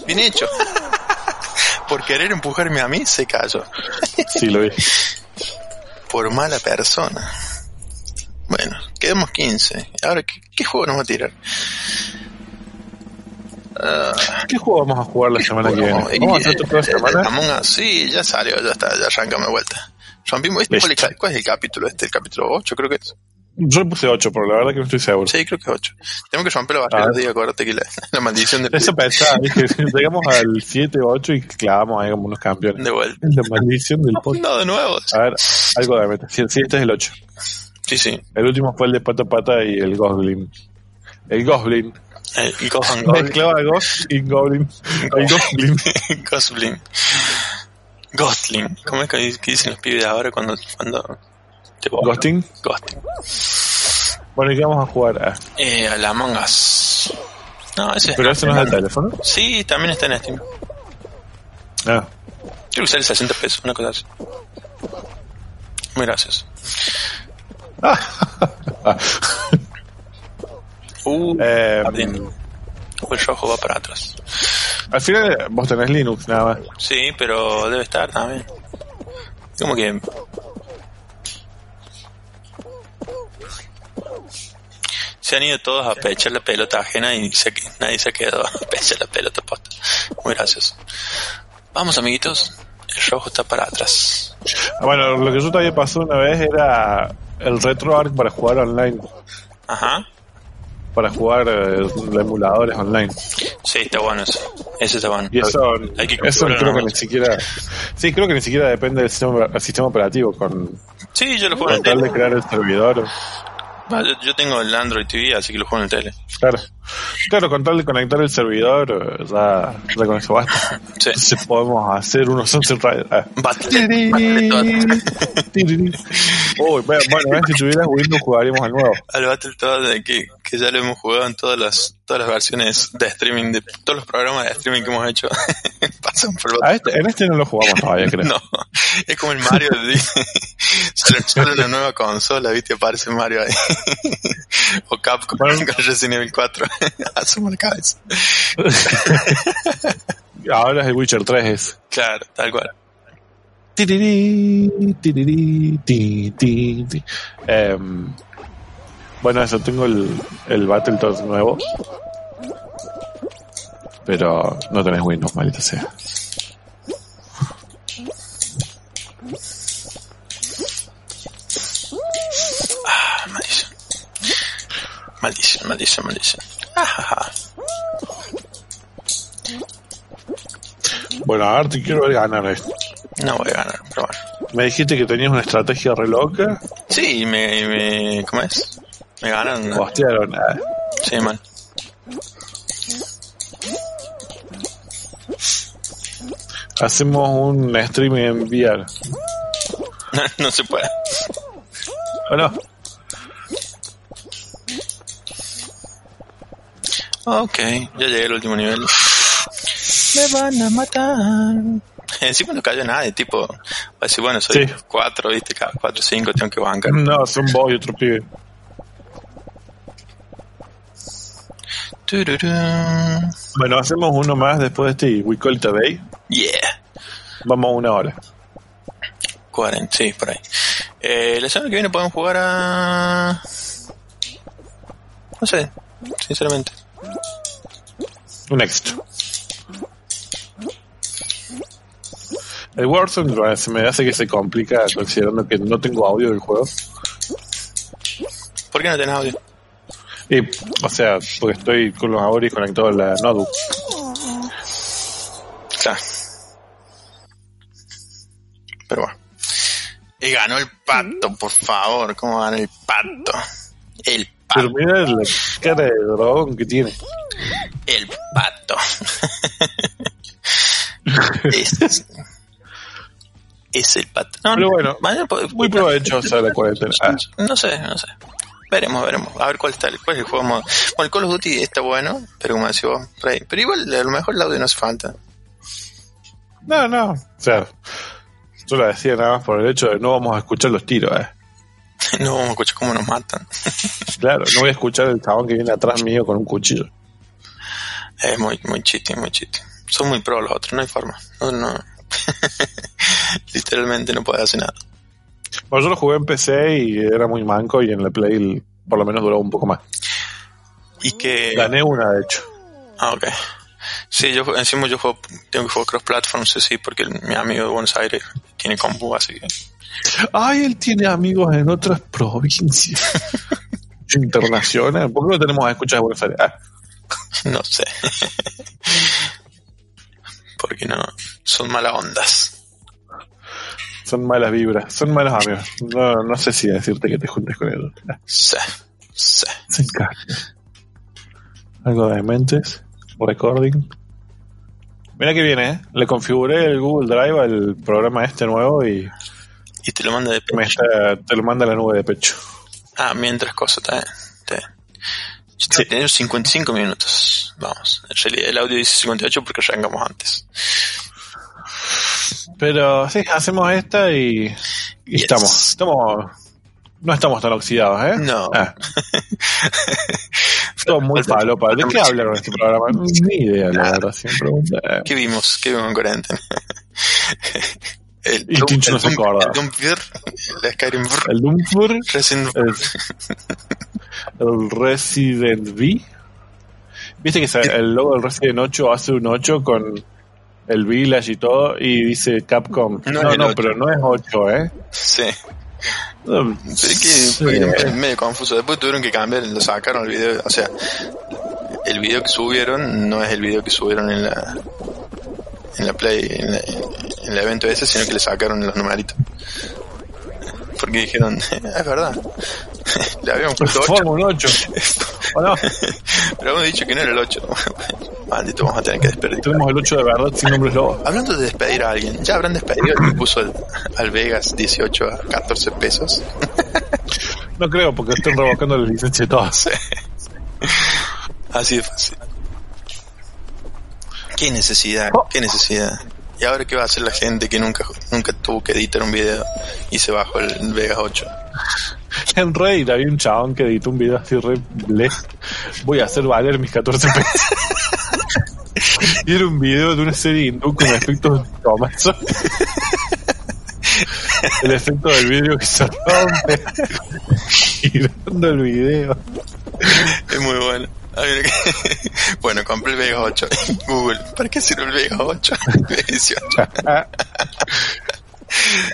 Bien hecho. Por querer empujarme a mí, se cayó. Sí, lo vi. Por mala persona. Bueno, quedamos 15. Ahora, ¿qué, qué juego nos va a tirar? Ah, ¿Qué juego vamos a jugar la semana que viene? ¿Vamos a hacer la eh, semana? Among sí, ya salió, ya está, ya arrancamos de vuelta. Rompimos, este. ¿cuál, es el, ca- cuál es el capítulo este? El capítulo 8 creo que es. Yo le puse 8, pero la verdad que no estoy seguro. Sí, creo que 8. Tenemos que romper la barrera, Ah. digo, acuérdate que la, la maldición del Eso pensaba, dije, llegamos al 7 o 8 y clavamos ahí como unos campeones. de vuelta. La maldición del podcast. No, de nuevo. A ver, algo de meta. Sí, este es el 8. Sí, sí. El último fue el de Pata Pata y el Goblin. El Goblin. El Gohan Goblin. Mezclaba Ghost y Goblin. El Goblin. Gosling. Gosling. ¿Cómo es que que dicen los pibes ahora cuando, cuando te? Ghosting. Ghosting. Bueno, ¿y qué vamos a jugar? Ah, Eh, a la Among Us. No, ese pero eso no es el teléfono. Sí, también está en Steam. Ah, Creo que sale 60 pesos, una cosa así. Muy gracias. Uh, Eh, Jardín. el rojo va para atrás. al final vos tenés Linux nada más. Sí, pero debe estar también. Como que. Se han ido todos a pechar la pelota ajena y se- nadie se quedó a pechar la pelota posta. Muy gracioso. Vamos, amiguitos. El rojo está para atrás. Bueno, lo que yo todavía pasó una vez era el RetroArch para jugar online. Ajá. Para jugar eh, emuladores online. Sí, está bueno eso. Ese está bueno. Y eso, Hay que eso creo que ni siquiera. Sí, creo que ni siquiera depende del sistema, el sistema operativo. Con, Sí, yo lo juego con tal de crear el servidor. Yo, yo tengo el Android TV, así que lo juego en el tele. Claro. Claro, con tal de conectar el servidor, eh, ya, ya con eso basta. Sí. Podemos hacer unos Sunset Riders. Ah. Uy, bueno, si tuvieras Windows jugaríamos al nuevo. al Battletoads que, que ya lo hemos jugado en todas las todas las versiones de streaming de todos los programas de streaming que hemos hecho pasan por A este, en este no lo jugamos todavía, creo. no es como el Mario de- sale, sale una nueva consola viste aparece Mario ahí o Capcom Bueno. con Resident Evil 4 asoma la cabeza Ahora es el Witcher 3 es. claro tal cual. Em, bueno, eso, tengo el, el Battletoads nuevo. Pero no tenés Windows, maldita sea. ah, maldición maldición maldición maldición Ajaja. Bueno, ahora te quiero ver ganar esto. no voy a ganar pero bueno Me dijiste que tenías una estrategia re loca. sí me, me ¿cómo es? me ganan Hostiaron. ah. sí man Hacemos un stream en VR. no se puede ¿O no? Ok, ya llegué al último nivel. Me van a matar. Encima no cayó nadie, tipo, va a decir, bueno, soy Sí. cuatro, viste, cada cuatro cinco tengo que bancar. No, son vos y otro pibe. Bueno, hacemos uno más después de este We Call It a Day. Yeah. Vamos a una hora. 40, sí, por ahí. Eh, la semana que viene podemos jugar a... No sé, sinceramente. Un éxito. El Warzone se me hace que se complica considerando que no tengo audio del juego. ¿Por qué no tenés audio? Y, o sea, porque estoy con los audios conectados a la notebook. Claro. Pero bueno. Y ganó el pato, por favor. ¿Cómo ganó el pato? El Pero pato. mira la cara de dragón que tiene. El pato. es, es el pato. No, Pero bueno, mañana po- Muy provechosa la cuarentena. Ah, No sé, no sé. Veremos, veremos. A ver cuál está el, cuál es el juego. Bueno, el Call of Duty está bueno, pero como decís vos, ahí. Pero igual, a lo mejor el audio no hace falta. no, no. O sea, yo lo decía nada más por el hecho de no vamos a escuchar los tiros, eh. No vamos a escuchar cómo nos matan. Claro, no voy a escuchar el chabón que viene atrás mío con un cuchillo. Es muy, muy chiste, muy chiste. Son muy pro los otros, no hay forma. No, no. Literalmente no puede hacer nada. Bueno, yo lo jugué en PC y era muy manco y en la Play por lo menos duró un poco más. Y que... Gané una, de hecho. Ah, ok. Sí, yo encima yo juego, tengo que jugar cross platform, sí, sí, porque mi amigo de Buenos Aires tiene compu, así que Ay, él tiene amigos en otras provincias. Internacional. ¿Por qué no tenemos a escuchar de Buenos Aires? Ah, No sé. Porque no, son malas ondas. Son malas vibras, son malos amigos. No, no sé si decirte que te juntes con ellos. Sí, sí. Se encarga. Algo de mentes. Recording. Mira que viene, ¿eh? Le configuré el Google Drive al programa este nuevo y Y te lo manda de pecho. está, te lo manda a la nube de pecho. Ah, mientras cosas, está bien. Yo tengo Sí. tener 55 minutos. Vamos. En realidad el audio dice 58 porque arrancamos antes. Pero sí, hacemos esta y, y Yes. estamos, estamos, no estamos tan oxidados, ¿eh? No. Ah. Todo muy Falta- palopa. ¿De qué hablaron en este programa? Ni idea, la verdad, siempre. Eh, ¿Qué vimos? ¿Qué vimos en cuarentena? el Y Tincho no se Doom- acuerda. el Doom Vir, la Skyrim El Doomfur, Resident el, el Resident V. Viste que el logo del Resident 8 hace un 8 con el Village y todo y dice Capcom. No No, es no, 8. pero no es 8, ¿eh? Sí. No, Sí, que sí. fue medio confuso. Después tuvieron que cambiar, lo sacaron el video. O sea, el video que subieron no es el video que subieron en la en la play, en, la- en el evento ese, sino que le sacaron los numeritos. Porque dijeron, es verdad, le habíamos puesto 8, Forma un 8. ¿O no? pero habíamos dicho que no era el 8. Maldito, vamos a tener que despedir. Tenemos el 8 de verdad sin nombres lobos. Hablando de despedir a alguien, ¿ya habrán despedido el que puso al, al Vegas 18 a 14 pesos? No creo, porque están revocando la licencia de todos. Así de fácil. ¿Qué necesidad? ¿Qué necesidad? ¿Y ahora qué va a hacer la gente que nunca, nunca tuvo que editar un video y se bajó el Vegas 8? En Reddit había un chabón que editó un video así re ble. Voy a hacer valer mis 14 pesos. y era un video de una serie hindú con efectos Tomaso. El efecto del vidrio que se rompe. Girando el video. Es muy bueno. Bueno, compré el Vegas 8 en Google. ¿Para qué sirve el Vegas 8? 18.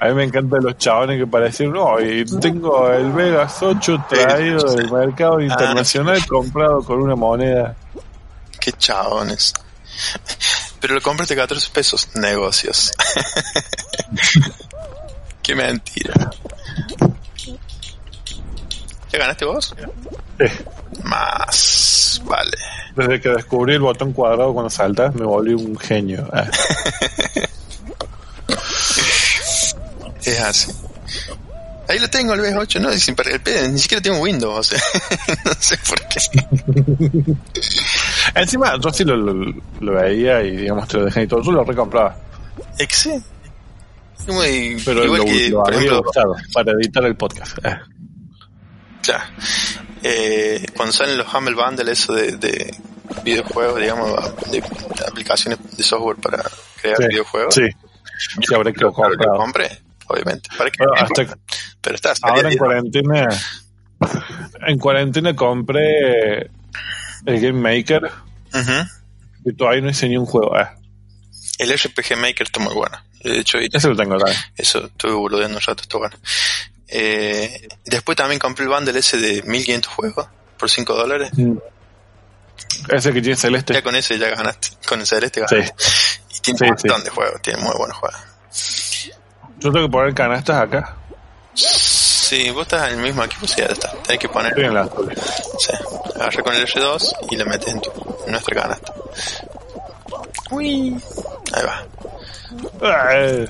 A mí me encantan los chabones que parecen, no, y tengo el Vegas 8 traído del mercado internacional comprado con una moneda. Qué chabones. Pero lo compraste 14 pesos. Negocios. Qué mentira. ¿Ya ganaste vos? Eh, Más. Vale. Desde que descubrí el botón cuadrado cuando saltas, me volví un genio. Ah. Es así. Ahí lo tengo, el V8, no, sin el ni siquiera tengo Windows, o sea, no sé por qué. Encima, yo sí lo, lo- lo veía y digamos te lo dejé y todo, yo lo recompraba. Exe. Muy, Pero igual lo, que, por ejemplo, para editar el podcast. Ah. Claro, eh, cuando salen los Humble Bundle, eso de, de videojuegos, digamos, de, de aplicaciones de software para crear Sí, videojuegos, Sí, sí, habré que lo claro, lo comprado. compré, obviamente. ¿Para qué? Bueno, hasta Pero está, ahora en cuarentena, en cuarentena compré el Game Maker Ujú. y todavía no hice ni un juego. Ah, El RPG Maker está muy bueno. De hecho, ese lo tengo también. Eso, estuve boludeando un rato, está bueno. Eh, después también compré el bundle ese de 1500 juegos por 5 dólares. Mm. Ese que tiene Ya celeste. con ese ya ganaste. Con el celeste Sí. ganaste. Y tiene Sí, un montón sí. de juegos, tiene muy buenos juegos. Yo tengo que poner canastas acá. Sí, vos estás en el mismo equipo, sí, ya está. Tenés que poner, Estoy en la azul. sí, agarrar con el R2 y le metes en, tu, en nuestra canasta. Uy. Ahí va. Ah,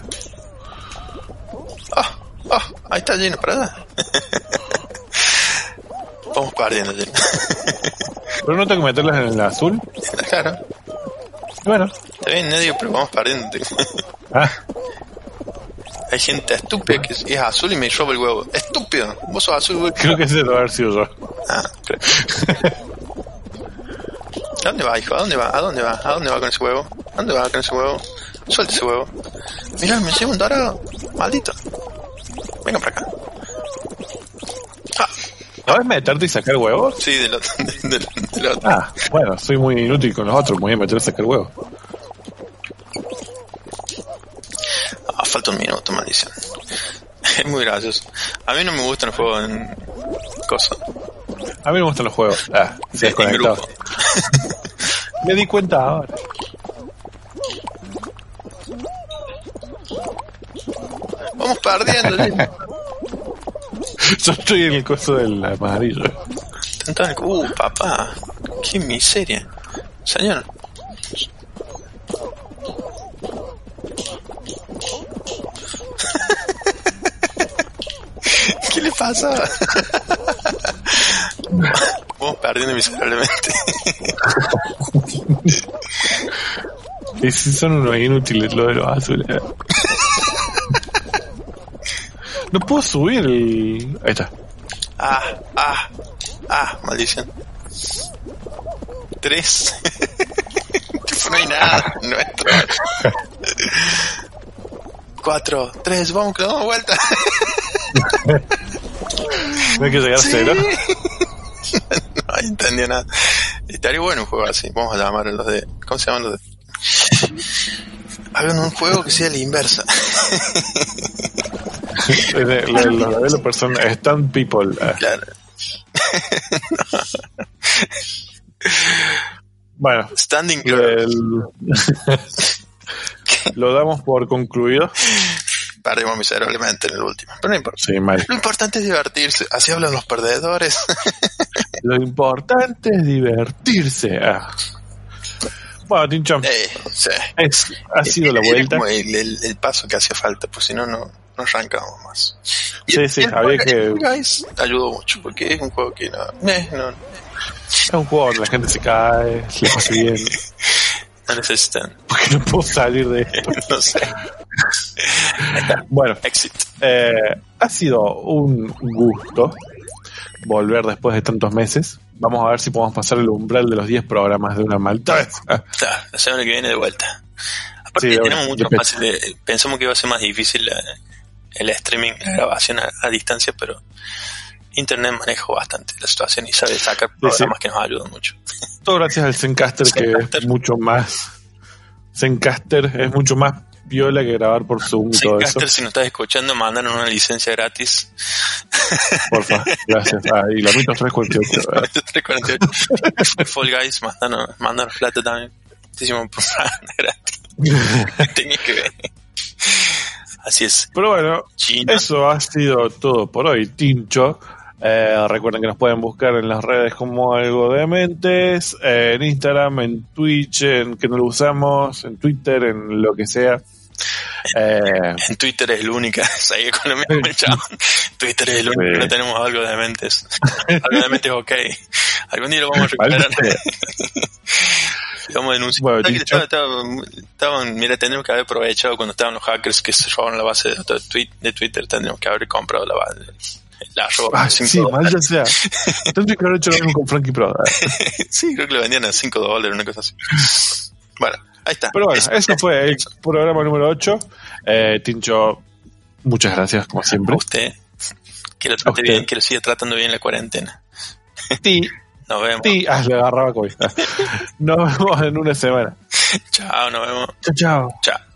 Oh, oh, ahí está lleno, para allá. Vamos perdiendo. Pero no tengo que meterlas en el azul. claro. Bueno. Está bien, no digo, pero vamos perdiendo. Ah, Hay gente estúpida que es, es azul y me roba el huevo. Estúpido, vos sos azul, güey. creo que ese debe haber sido yo. Ah, creo. ¿A dónde va, hijo? ¿A dónde va? ¿A dónde va? ¿A dónde va con ese huevo? ¿A dónde va con ese huevo? Suelta ese huevo. Mirá, me llevo un dorado. Maldito. Venga para acá. Ah, ¿Sabes meterte y sacar huevos? sí, del otro. Del otro. Ah, bueno, soy muy inútil con los otros. Voy a meter a sacar huevos. Ah, falta un minuto, maldición. gracioso. A mí no me gustan los juegos en cosas. A mí me gustan los juegos. Ah, se grupo. Me di cuenta ahora. Vamos perdiendo. Yo estoy en el coso del amarillo. Uh, papá. Qué miseria. Señor. ¿Qué le pasa? Vamos perdiendo miserablemente. Y si son unos inútiles lo de los azules. No puedo subir el... Ahí está. Ah, ah, ah, maldición. Tres. No hay nada. Nuestro. Cuatro, tres, vamos que damos vuelta. No hay que llegar a cero. no entendí nada. Estaría bueno un juego así. Vamos a llamar los de. ¿Cómo se llaman los de? Hagan un juego que sea la inversa. Lo de- lo de Los developers son stand people. Ah, claro. Bueno, Standing el- lo damos por concluido. Perdimos miserablemente en el último. Pero no importa. Sí. Lo importante es divertirse. Así hablan los perdedores. Lo importante es divertirse. Ah. Bueno, Tinchón, eh, sí. ha sido la vuelta. como el, el- el paso que hacía falta, pues si no, no no arrancamos más. Y Sí, el- sí, el había que- Guys ayudó mucho, porque es un juego que no, eh, no, Es un juego donde la gente se cae, se le pasa bien. no necesitan, Porque no puedo salir de esto. no sé, Bueno, exit. eh, ha sido un gusto volver después de tantos meses. Vamos a ver si podemos pasar el umbral de los 10 programas de una malta vez. La semana que viene de vuelta. Aparte Sí, tenemos mucho más, pensamos que iba a ser más difícil eh, el streaming, la grabación a, a distancia, pero Internet manejó bastante la situación y sabe sacar programas que nos ayudan mucho. Todo gracias al Zencaster, que es mucho más. Zencaster es mucho más viola que grabar por Zoom y todo eso. Zencaster, si nos estás escuchando, mandanos una licencia gratis. Porfa, gracias. Ah, y la mito 348. ah. 348. Fall Guys, mandanos, mandanos plata también. Te hicimos gratis. Tenías que ver. Así es. Pero bueno, China. Eso ha sido todo por hoy, Tincho. Eh, recuerden que nos pueden buscar en las redes como algo de mentes, eh, en Instagram, en Twitch, en que no lo usamos, en Twitter, en lo que sea. Eh, En Twitter es la única. Seguí con lo mismo. Twitter es el único que no tenemos algo de mentes. algo de mentes ok. Algún día lo vamos a recuperar. Vamos a denunciar. Bueno, ¿Sabes que estaba- estaba- estaban- mira, tendríamos que haber aprovechado cuando estaban los hackers que se robaron la base de, datos de Twitter. Tendríamos que haber comprado la base. La roba ah, sí, dólares. maldita sea. Tendría que haber hecho lo mismo con Frankie Pro. eh. Sí, creo que lo vendían a 5 dólares, una cosa así. Bueno, ahí está. Pero bueno, Es- eso fue el programa número 8. Eh, Tincho, muchas gracias, como a siempre. usted. Que lo trate bien, que lo siga tratando bien la cuarentena. Ti, Nos vemos. ti. Ah, le agarraba COVID. Nos vemos en una semana. Chao, nos vemos. Chao, chao. Chao.